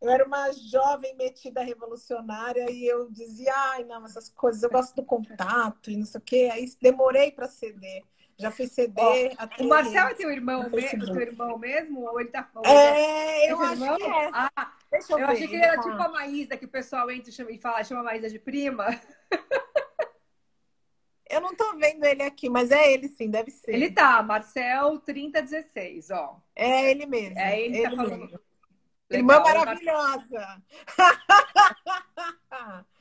Eu era uma jovem metida revolucionária e eu dizia, ai, não, essas coisas, eu gosto do contato e não sei o quê. Aí demorei para ceder. Já fiz CD. o Marcel é teu irmão, mesmo, teu irmão mesmo? Ou ele tá falando? É, eu acho irmão? que é. Ah, Deixa eu, eu ver, achei que ele era tá. tipo a Maísa, que o pessoal entra e fala, chama a Maísa de prima. Eu não tô vendo ele aqui, mas é ele sim, deve ser. Ele tá, Marcel 3016, ó. É ele mesmo. É ele, ele tá falando. Irmã maravilhosa.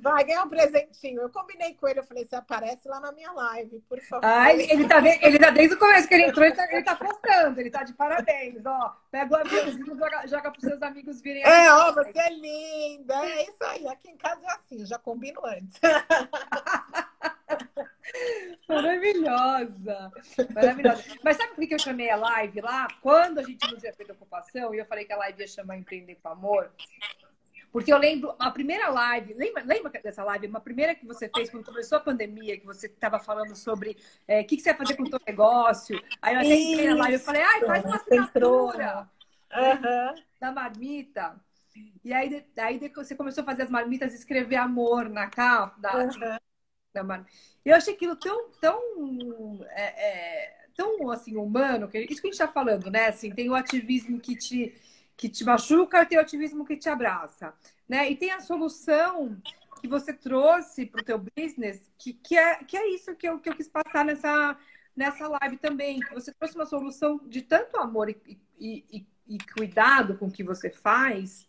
Vai ganhar um presentinho. Eu combinei com ele, eu falei, você aparece lá na minha live, por favor. Ai, ele tá, de, ele tá desde o começo que ele entrou, ele tá, ele tá postando, ele tá de parabéns, ó. Pega o aviãozinho e joga, joga pros seus amigos virem aqui. É, ó, você é linda. É isso aí. Aqui em casa é assim, eu já combino antes. Maravilhosa! Maravilhosa. Mas sabe por que eu chamei a live lá? Quando a gente não tinha feito ocupação, e eu falei que a live ia chamar Empreender com Amor, porque eu lembro, a primeira live, lembra, lembra dessa live? Uma primeira que você fez quando começou a pandemia, que você estava falando sobre é, o que, que, você vai fazer com o seu negócio. Aí eu até entrei na live e falei, ai, faz uma assinatura uhum. da marmita. E aí, aí você começou a fazer as marmitas e escrever amor na capa da, uhum. da marmita. Eu achei aquilo tão, tão, é, é, tão assim, humano, que isso que a gente está falando, né? Assim, tem o ativismo que te que te machuca e tem o ativismo que te abraça, né? E tem a solução que você trouxe para o teu business, que, que, é, que é isso que eu, que eu quis passar nessa, nessa live também. Você trouxe uma solução de tanto amor e, e, e, cuidado com o que você faz,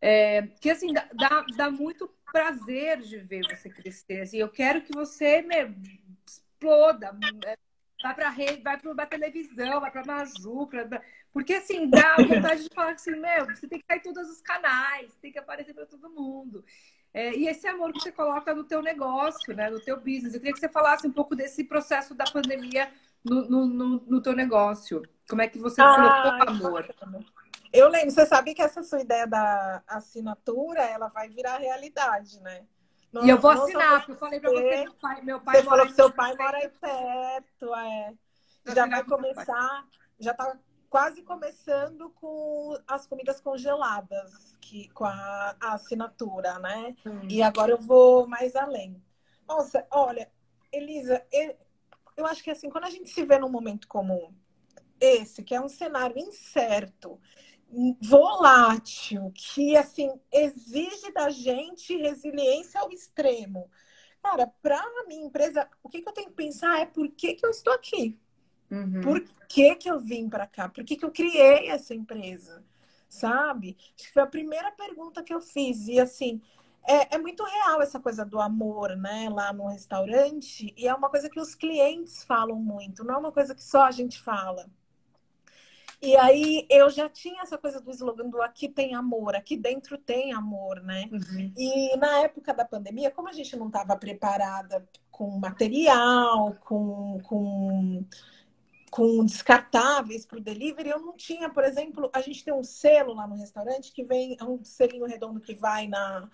é, que assim, dá, dá muito prazer de ver você crescer. Assim, eu quero que você me exploda, vai pra rede, vai pra televisão, vai pra Maju, pra... porque assim, dá vontade de falar assim, meu, você tem que estar em todos os canais, tem que aparecer para todo mundo. É, e esse amor que você coloca no teu negócio, né, no teu business. Eu queria que você falasse um pouco desse processo da pandemia no, no, no, no teu negócio. Como é que você ah, colocou amor? Eu lembro, você sabe que essa sua ideia da assinatura, ela vai virar realidade, né? Não, e eu vou assinar, porque eu falei pra você, meu pai, meu pai Você falou que seu pai mora aí perto, é. Já vai começar, já tá quase começando com as comidas congeladas, que, com a, a assinatura, né? Hum. E agora eu vou mais além. Nossa, olha, Elisa, eu, eu acho que assim, quando a gente se vê num momento como esse, que é um cenário incerto, volátil, que assim exige da gente resiliência ao extremo. Cara, para a minha empresa, o que, que, eu tenho que pensar é por que, que eu estou aqui? Uhum. Por que, que eu vim para cá? Por que, que eu criei essa empresa? Sabe? Acho que foi a primeira pergunta que eu fiz. E assim, é, é, muito real essa coisa do amor, né? Lá no restaurante. E é uma coisa que os clientes falam muito, não é uma coisa que só a gente fala. E aí eu já tinha essa coisa do slogan do aqui tem amor, aqui dentro tem amor, né? Uhum. E na época da pandemia, como a gente não estava preparada com material, com, com, com descartáveis para o delivery, eu não tinha, por exemplo, a gente tem um selo lá no restaurante que vem, é um selinho redondo que vai na,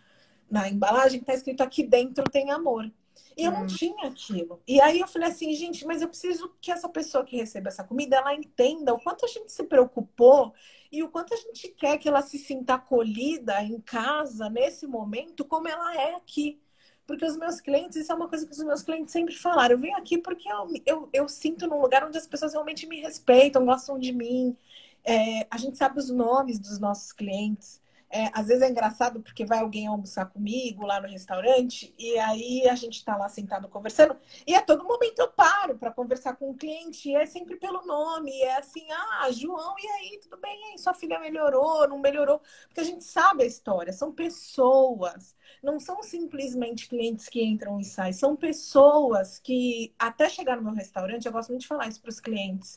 na embalagem, que está escrito aqui dentro tem amor. E eu não hum. tinha aquilo. E aí eu falei assim, gente, mas eu preciso que essa pessoa que receba essa comida, ela entenda o quanto a gente se preocupou e o quanto a gente quer que ela se sinta acolhida em casa, nesse momento, como ela é aqui. Porque os meus clientes, isso é uma coisa que os meus clientes sempre falaram. Eu venho aqui porque eu, eu, eu sinto num lugar onde as pessoas realmente me respeitam, gostam de mim. É, a gente sabe os nomes dos nossos clientes. É, às vezes é engraçado porque vai alguém almoçar comigo lá no restaurante e aí a gente está lá sentado conversando e a todo momento eu paro para conversar com o cliente e é sempre pelo nome, é assim, ah, João, e aí, tudo bem? Aí, sua filha melhorou, não melhorou? Porque a gente sabe a história, são pessoas, não são simplesmente clientes que entram e saem, são pessoas que até chegar no meu restaurante, eu gosto muito de falar isso para os clientes.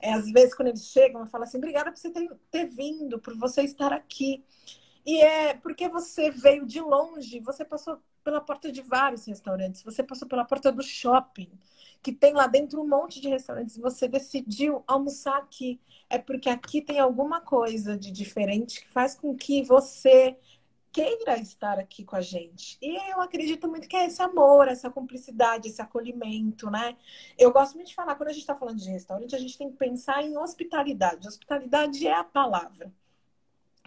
É, às vezes, quando eles chegam, eu falo assim, obrigada por você ter, ter vindo, por você estar aqui. E é porque você veio de longe, você passou pela porta de vários restaurantes, você passou pela porta do shopping, que tem lá dentro um monte de restaurantes, você decidiu almoçar aqui. É porque aqui tem alguma coisa de diferente que faz com que você queira estar aqui com a gente. E eu acredito muito que é esse amor, essa cumplicidade, esse acolhimento, né? Eu gosto muito de falar, quando a gente está falando de restaurante, a gente tem que pensar em hospitalidade. Hospitalidade é a palavra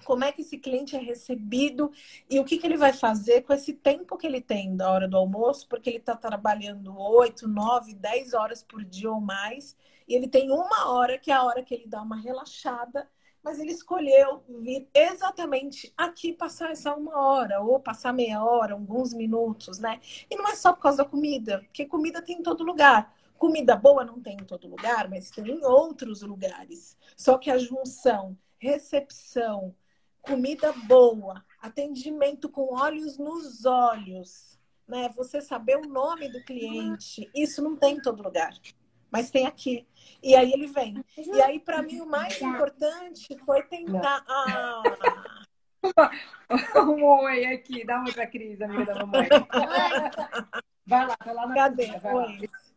como é que esse cliente é recebido e o que, que ele vai fazer com esse tempo que ele tem da hora do almoço, porque ele está trabalhando 8, 9, 10 horas por dia ou mais, e ele tem uma hora que é a hora que ele dá uma relaxada, mas ele escolheu vir exatamente aqui passar essa uma hora, ou passar meia hora, alguns minutos, né? E não é só por causa da comida, porque comida tem em todo lugar. Comida boa não tem em todo lugar, mas tem em outros lugares. Só que a junção, recepção, comida boa, atendimento com olhos nos olhos, né? Você saber o nome do cliente, isso não tem em todo lugar, mas tem aqui. E aí ele vem. E aí para mim o mais importante foi tentar. Ah... um oi aqui, dá uma pra Cris, amiga da mamãe. Vai lá, vai lá na Cadê? Cozinha, vai lá.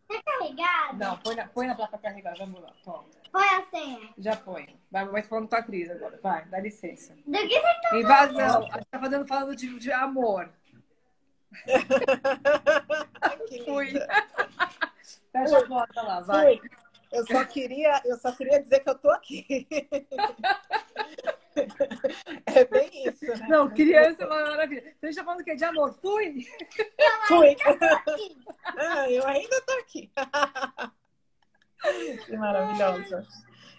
Tá carregado? Não, põe na, põe na placa carregar, vamos lá, toma. Põe a senha. Já põe. Vai, vai falando com a Cris agora. Vai, dá licença. Do que você tá Invasão. A gente tá fazendo, falando de, de amor. Fui. Fecha a porta lá, vai. Fui. Eu só queria, eu só queria dizer que eu tô aqui. É bem isso, né? Não, criança é uma maravilha. Você está falando que é de amor? Fui! Fui! Ah, eu ainda tô aqui. Que maravilhosa.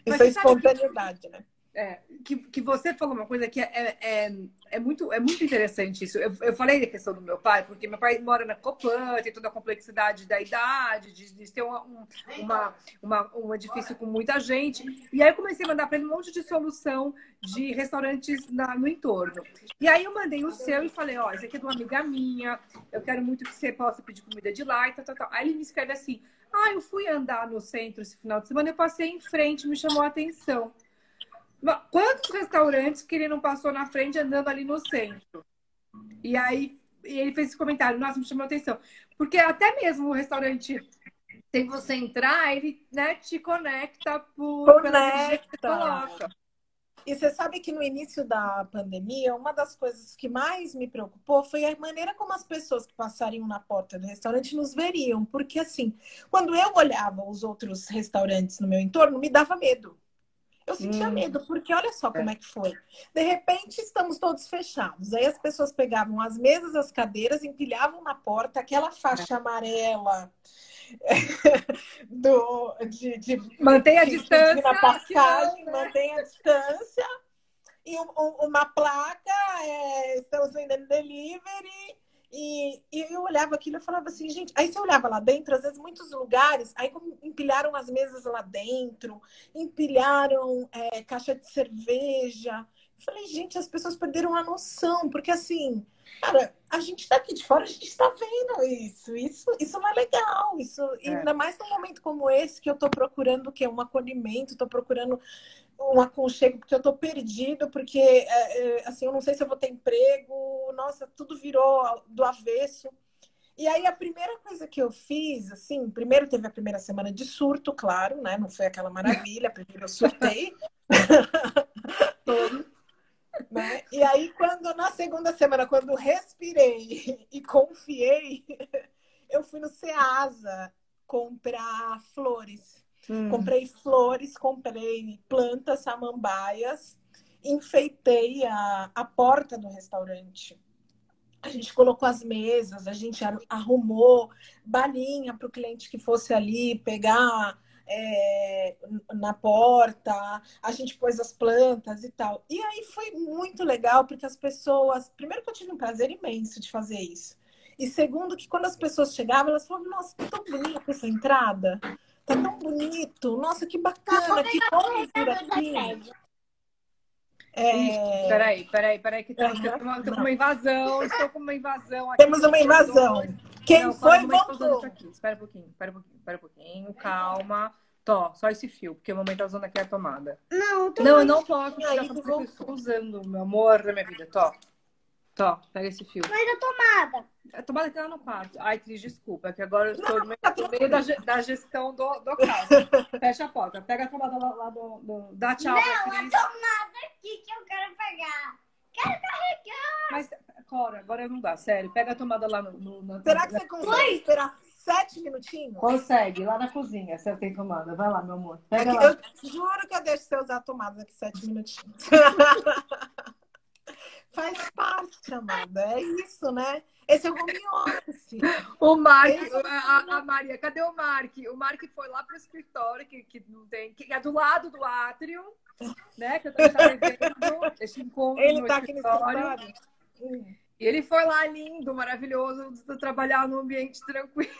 Isso é espontaneidade, que... né? É, que, que você falou uma coisa que é, é, é, muito, é muito interessante isso. Eu, eu falei da questão do meu pai, porque meu pai mora na Copan, tem toda a complexidade da idade, de, de ter uma, um, uma, uma, um edifício com muita gente. E aí eu comecei a mandar para ele um monte de solução de restaurantes na, no entorno. E aí eu mandei o seu e falei, ó, oh, esse aqui é de uma amiga minha, eu quero muito que você possa pedir comida de lá e tal, tal, tal. Aí ele me escreve assim, Ah, eu fui andar no centro esse final de semana, eu passei em frente, me chamou a atenção. Quantos restaurantes que ele não passou na frente andando ali no centro? E aí e ele fez esse comentário, nossa, me chamou a atenção. Porque até mesmo o restaurante, sem você entrar, ele né, te conecta por conecta. coloca. E você sabe que no início da pandemia, uma das coisas que mais me preocupou foi a maneira como as pessoas que passariam na porta do restaurante nos veriam. Porque, assim, quando eu olhava os outros restaurantes no meu entorno, me dava medo. Eu sentia hum. medo, porque olha só como é. é que foi. De repente, estamos todos fechados. Aí as pessoas pegavam as mesas, as cadeiras, empilhavam na porta aquela faixa amarela do, de, de mantenha a distância na passagem, não, né? mantenha a distância e um, um, uma placa é, estamos vendendo delivery e, e, eu olhava aquilo e falava assim, gente. Aí você olhava lá dentro, às vezes muitos lugares, aí empilharam as mesas lá dentro, empilharam é, caixa de cerveja. Eu falei, gente, as pessoas perderam a noção, porque assim, cara, a gente tá aqui de fora, a gente está vendo isso. Isso, isso não é legal. Isso, é. ainda mais num momento como esse, que eu tô procurando o quê? Um acolhimento, tô procurando um aconchego, porque eu tô perdido, porque é, é, assim, eu não sei se eu vou ter emprego, nossa, tudo virou do avesso. E aí a primeira coisa que eu fiz, assim, primeiro teve a primeira semana de surto, claro, né? Não foi aquela maravilha, primeiro eu surtei. Né? E aí, quando na segunda semana, quando respirei e confiei, eu fui no Ceasa comprar flores. Hum. Comprei flores, comprei plantas samambaias, enfeitei a, a porta do restaurante. A gente colocou as mesas, a gente arrumou balinha para o cliente que fosse ali pegar é, na porta, a gente pôs as plantas e tal. E aí foi muito legal, porque as pessoas. Primeiro, que eu tive um prazer imenso de fazer isso. E segundo, que quando as pessoas chegavam, elas falavam: Nossa, tá tão bonita essa entrada. Tá tão bonito. Nossa, que bacana, que bom vir aqui. É... Peraí, peraí, peraí, que tem, uhum. com uma invasão. Estou com uma invasão aqui. Temos uma invasão. Quem Não, foi, voltou. Espera um pouquinho, espera um pouquinho, espera um pouquinho. Calma. Tó, só esse fio, porque o mamãe tá usando aqui a tomada. Não, tô Não, eu não posso, porque eu estou usando, meu amor da minha vida. Tó. Tó, pega esse fio. Mas a tomada. A tomada que tá no quarto. Ai, Cris, desculpa, que agora eu estou no meio, no meio da, da, gestão do, do caso. Fecha a porta. Pega a tomada lá, lá do, do. Dá tchau Não, a tomada aqui que eu quero pegar. Quero carregar. Mas, Cora, agora não dá, sério. Pega a tomada lá no. no na, Será que você consegue esperar sete minutinhos? Consegue, lá na cozinha, você tem tomada. Vai lá, meu amor. Pega é lá. Eu juro que eu deixo você usar a tomada daqui sete minutinhos. Faz parte, amada. É isso, né? Esse é o home office. O Mark, é a, a, Maria, cadê o Mark? O Mark foi lá pro escritório, que, que não tem, que é do lado do átrio, né? Que eu estava vendo esse encontro. Ele tá aqui no escritório. E ele foi lá lindo, maravilhoso, trabalhar num ambiente tranquilo.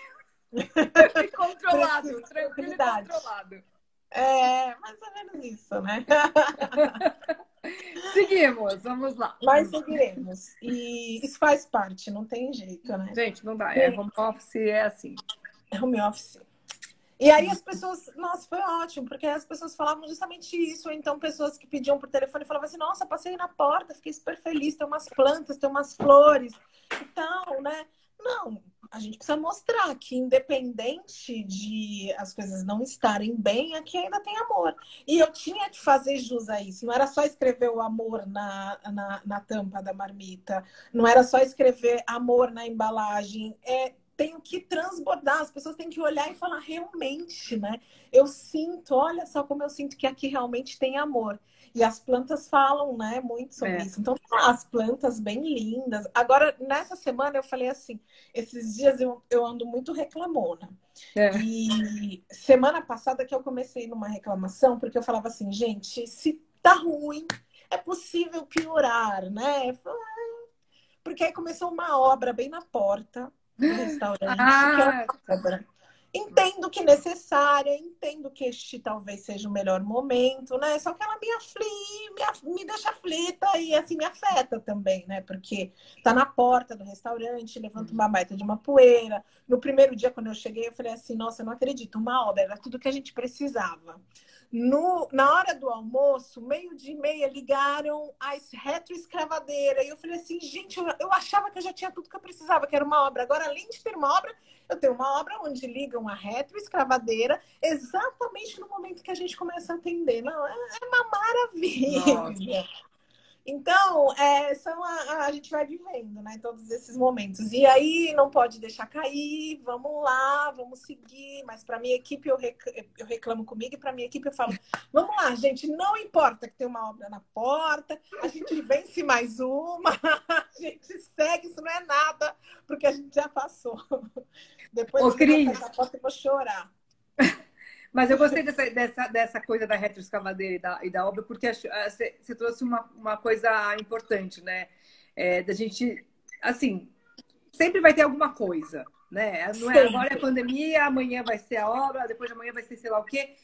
e controlado, tranquilo e controlado. É, mais ou menos isso, né? Seguimos, vamos lá. Mas seguiremos. E isso faz parte, não tem jeito, né? Gente, não dá. É home office, é assim. É home office. E aí as pessoas, nossa, foi ótimo, porque as pessoas falavam justamente isso, ou então pessoas que pediam por telefone falavam assim, nossa, passei na porta, fiquei super feliz, tem umas plantas, tem umas flores e tal, né? Não, a gente precisa mostrar que independente de as coisas não estarem bem, aqui ainda tem amor. E eu tinha que fazer jus a isso. Não era só escrever o amor na, na, na tampa da marmita, não era só escrever amor na embalagem. É, tenho que transbordar, as pessoas têm que olhar e falar realmente, né? Eu sinto, olha só como eu sinto que aqui realmente tem amor. E as plantas falam, né, muito sobre é. isso. Então, tá, as plantas bem lindas. Agora, nessa semana, eu falei assim: esses dias eu, eu ando muito reclamona. É. E semana passada que eu comecei numa reclamação, porque eu falava assim, gente, se tá ruim, é possível piorar, né? Porque aí começou uma obra bem na porta do restaurante. Ah. Que é obra. Entendo que necessária, entendo que este talvez seja o melhor momento, né? Só que ela me aflige, me, me deixa aflita e assim me afeta também, né? Porque tá na porta do restaurante, levanta uma baita de uma poeira. No primeiro dia, quando eu cheguei, eu falei assim: nossa, eu não acredito, uma obra, era tudo que a gente precisava. No, na hora do almoço, meio de meia, ligaram a retroescravadeira. E eu falei assim, gente, eu, eu achava que eu já tinha tudo que eu precisava, que era uma obra. Agora, além de ter uma obra, eu tenho uma obra onde ligam a retroescravadeira exatamente no momento que a gente começa a atender. Não, é, é uma maravilha. Nossa. Então, é, são a, a, gente vai vivendo, né? Todos esses momentos. E aí não pode deixar cair, vamos lá, vamos seguir. Mas para minha equipe eu, rec, eu reclamo comigo e para minha equipe eu falo: vamos lá, gente, não importa que tem uma obra na porta, a gente vence mais uma, a gente segue, isso não é nada, porque a gente já passou. Depois Ô, Cris. a porta eu vou chorar. Mas eu gostei dessa, dessa, dessa coisa da retroescavadeira e da, e da obra, porque você trouxe uma, uma coisa importante, né? É, da gente, assim, sempre vai ter alguma coisa, né? Não é agora é a pandemia, amanhã vai ser a obra, depois de amanhã vai ser sei lá o quê.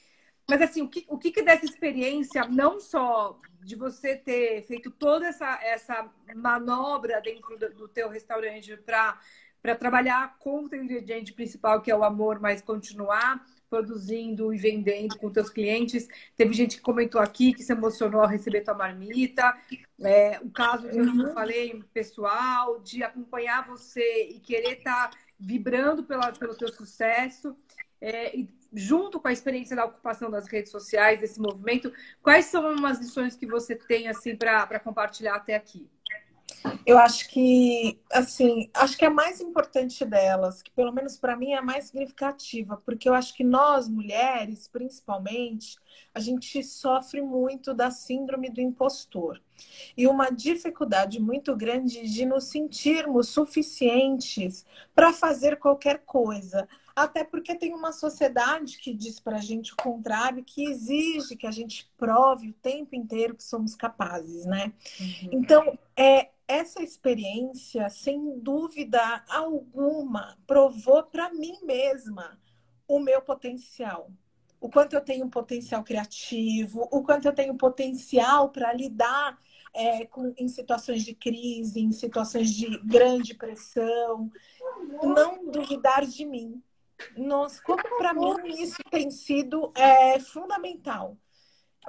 Mas assim, o que, o que, que dessa experiência, não só de você ter feito toda essa, essa manobra dentro do, do teu restaurante para trabalhar com o teu ingrediente principal, que é o amor, mas continuar produzindo e vendendo com teus clientes. Teve gente que comentou aqui que se emocionou ao receber tua marmita. É, o caso que uhum. eu falei, pessoal, de acompanhar você e querer estar tá vibrando pela, pelo teu sucesso. É, e junto com a experiência da ocupação das redes sociais, desse movimento, quais são umas lições que você tem assim para compartilhar até aqui? Eu acho que, assim, acho que a mais importante delas, que pelo menos para mim é a mais significativa, porque eu acho que nós, mulheres, principalmente, a gente sofre muito da síndrome do impostor. E uma dificuldade muito grande de nos sentirmos suficientes para fazer qualquer coisa. Até porque tem uma sociedade que diz para a gente o contrário, que exige que a gente prove o tempo inteiro que somos capazes, né? Uhum. Então, é, essa experiência, sem dúvida alguma, provou para mim mesma o meu potencial. O quanto eu tenho potencial criativo, o quanto eu tenho potencial para lidar é, com, em situações de crise, em situações de grande pressão. Não duvidar de mim. Nossa, como para mim isso tem sido é, fundamental.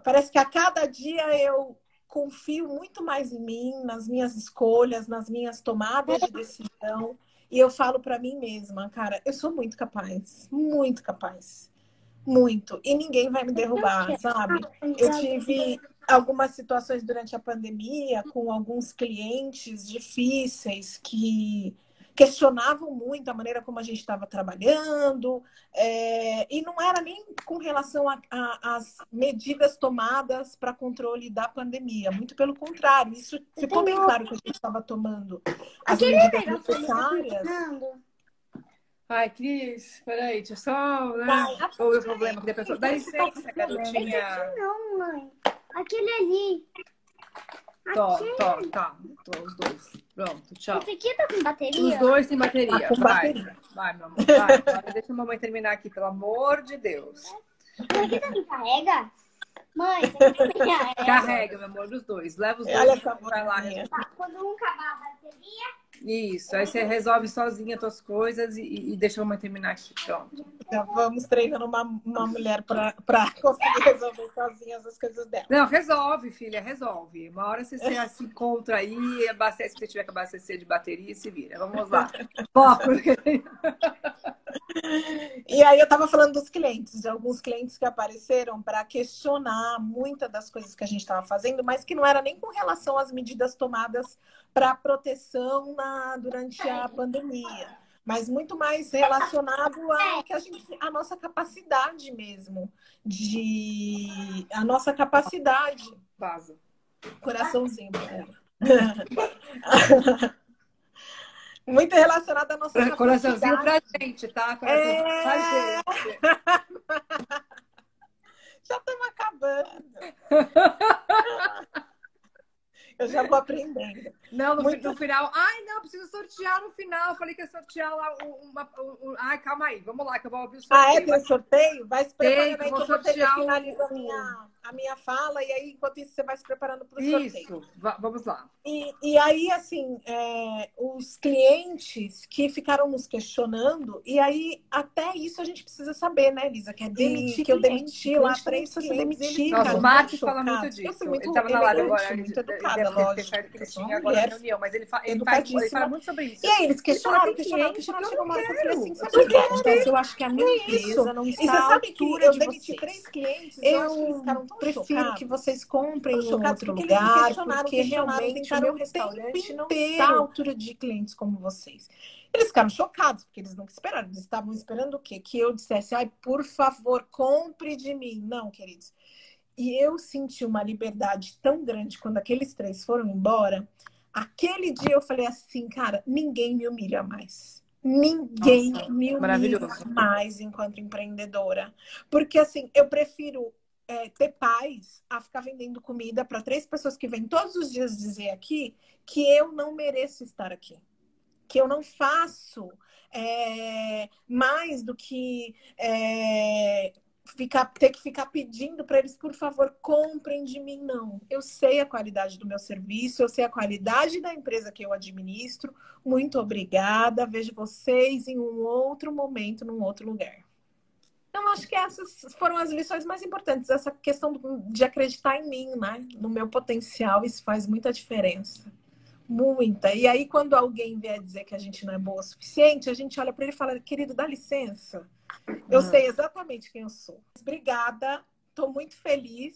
Parece que a cada dia eu confio muito mais em mim, nas minhas escolhas, nas minhas tomadas de decisão. E eu falo para mim mesma, cara, eu sou muito capaz, muito capaz. Muito. E ninguém vai me derrubar, sabe? Eu tive algumas situações durante a pandemia com alguns clientes difíceis que questionavam muito a maneira como a gente estava trabalhando, é, e não era nem com relação às medidas tomadas para controle da pandemia, muito pelo contrário, isso ficou bem claro que a gente estava tomando as medidas necessárias. Ai, Cris, peraí, deixa eu só né, ouvir o problema que a pessoa. Dá licença, garotinha. Não, mãe. Aquele ali. Tó, tó, tá. Tô, os dois. Pronto, tchau. Esse aqui tá com bateria? Os dois têm bateria. Tá com vai, bateria. vai, meu amor. Vai. Agora deixa a mamãe terminar aqui, pelo amor de Deus. Esse aqui também carrega? Mãe, carrega. Carrega, meu amor, os dois. Leva os dois. Olha essa vai lá. Tá, quando um acabar a bateria, isso, aí você resolve sozinha as suas coisas e, e deixa a mamãe terminar aqui. Pronto. Já vamos treinando uma, uma mulher para conseguir resolver sozinha as coisas dela. Não, resolve, filha, resolve. Uma hora você se encontra aí, abastece, se você tiver que abastecer de bateria, se vira. Vamos lá. Foco. E aí eu estava falando dos clientes, de alguns clientes que apareceram para questionar muitas das coisas que a gente estava fazendo, mas que não era nem com relação às medidas tomadas para proteção na, durante a pandemia, mas muito mais relacionado a, que a, gente, a nossa capacidade mesmo, de a nossa capacidade. Vaza. Coraçãozinho dela. muito relacionado à nossa capacidade. Coraçãozinho pra gente, tá? Coraçãozinho é... pra gente. Já estamos acabando. Eu já vou aprendendo. Não, no, Muito... no final, ai, não, preciso sortear no final. Falei que ia sortear lá uma. uma... Ai, calma aí, vamos lá, que eu vou ouvir o sorteio. Ah, é? Tem sorteio? Vai se preparando aí que eu ter finalizar a minha, a minha fala, e aí, enquanto isso, você vai se preparando para o sorteio. Isso, vamos lá. E, e aí, assim, é, os clientes que ficaram nos questionando, e aí, até isso a gente precisa saber, né, Lisa? Que é demitir, que eu demiti lá três se demitir. Nossa, o Marcos fala muito disso. Eu fui muito, ele estava na live agora, muito educada, lógico. Que ele tinha agora na reunião, mas ele, fa ele, faz, ele fala muito sobre isso. E aí, eles questionaram, questionaram, questionaram, chegou uma hora que eu falei assim, sabe o que acontece? Eu acho que a minha empresa não está à altura de vocês. três clientes, eu prefiro que vocês comprem em outro lugar, porque realmente o meu restaurante não está à altura de clientes como vocês. Eles ficaram chocados, porque eles nunca esperaram. Eles estavam esperando o quê? Que eu dissesse, ai, por favor, compre de mim. Não, queridos. E eu senti uma liberdade tão grande quando aqueles três foram embora. Aquele dia eu falei assim, cara, ninguém me humilha mais. Ninguém Nossa, me humilha mais enquanto empreendedora. Porque assim, eu prefiro é, ter paz a ficar vendendo comida para três pessoas que vêm todos os dias dizer aqui que eu não mereço estar aqui. Que eu não faço é, mais do que é, ficar, ter que ficar pedindo para eles, por favor, comprem de mim. Não. Eu sei a qualidade do meu serviço, eu sei a qualidade da empresa que eu administro. Muito obrigada. Vejo vocês em um outro momento, num outro lugar. Então, acho que essas foram as lições mais importantes. Essa questão de acreditar em mim, né? No meu potencial, isso faz muita diferença. Muita. E aí, quando alguém vier dizer que a gente não é boa o suficiente, a gente olha para ele e fala, querido, dá licença. Eu uhum. sei exatamente quem eu sou. Obrigada, estou muito feliz.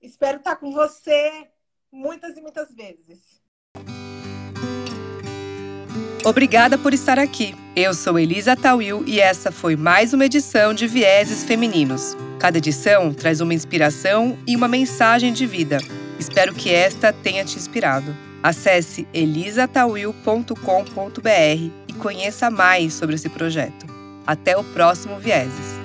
Espero estar com você muitas e muitas vezes. Obrigada por estar aqui. Eu sou Elisa Tawil e essa foi mais uma edição de Vieses Femininos. Cada edição traz uma inspiração e uma mensagem de vida. Espero que esta tenha te inspirado. Acesse elisatawil.com.br e conheça mais sobre esse projeto. Até o próximo Vieses.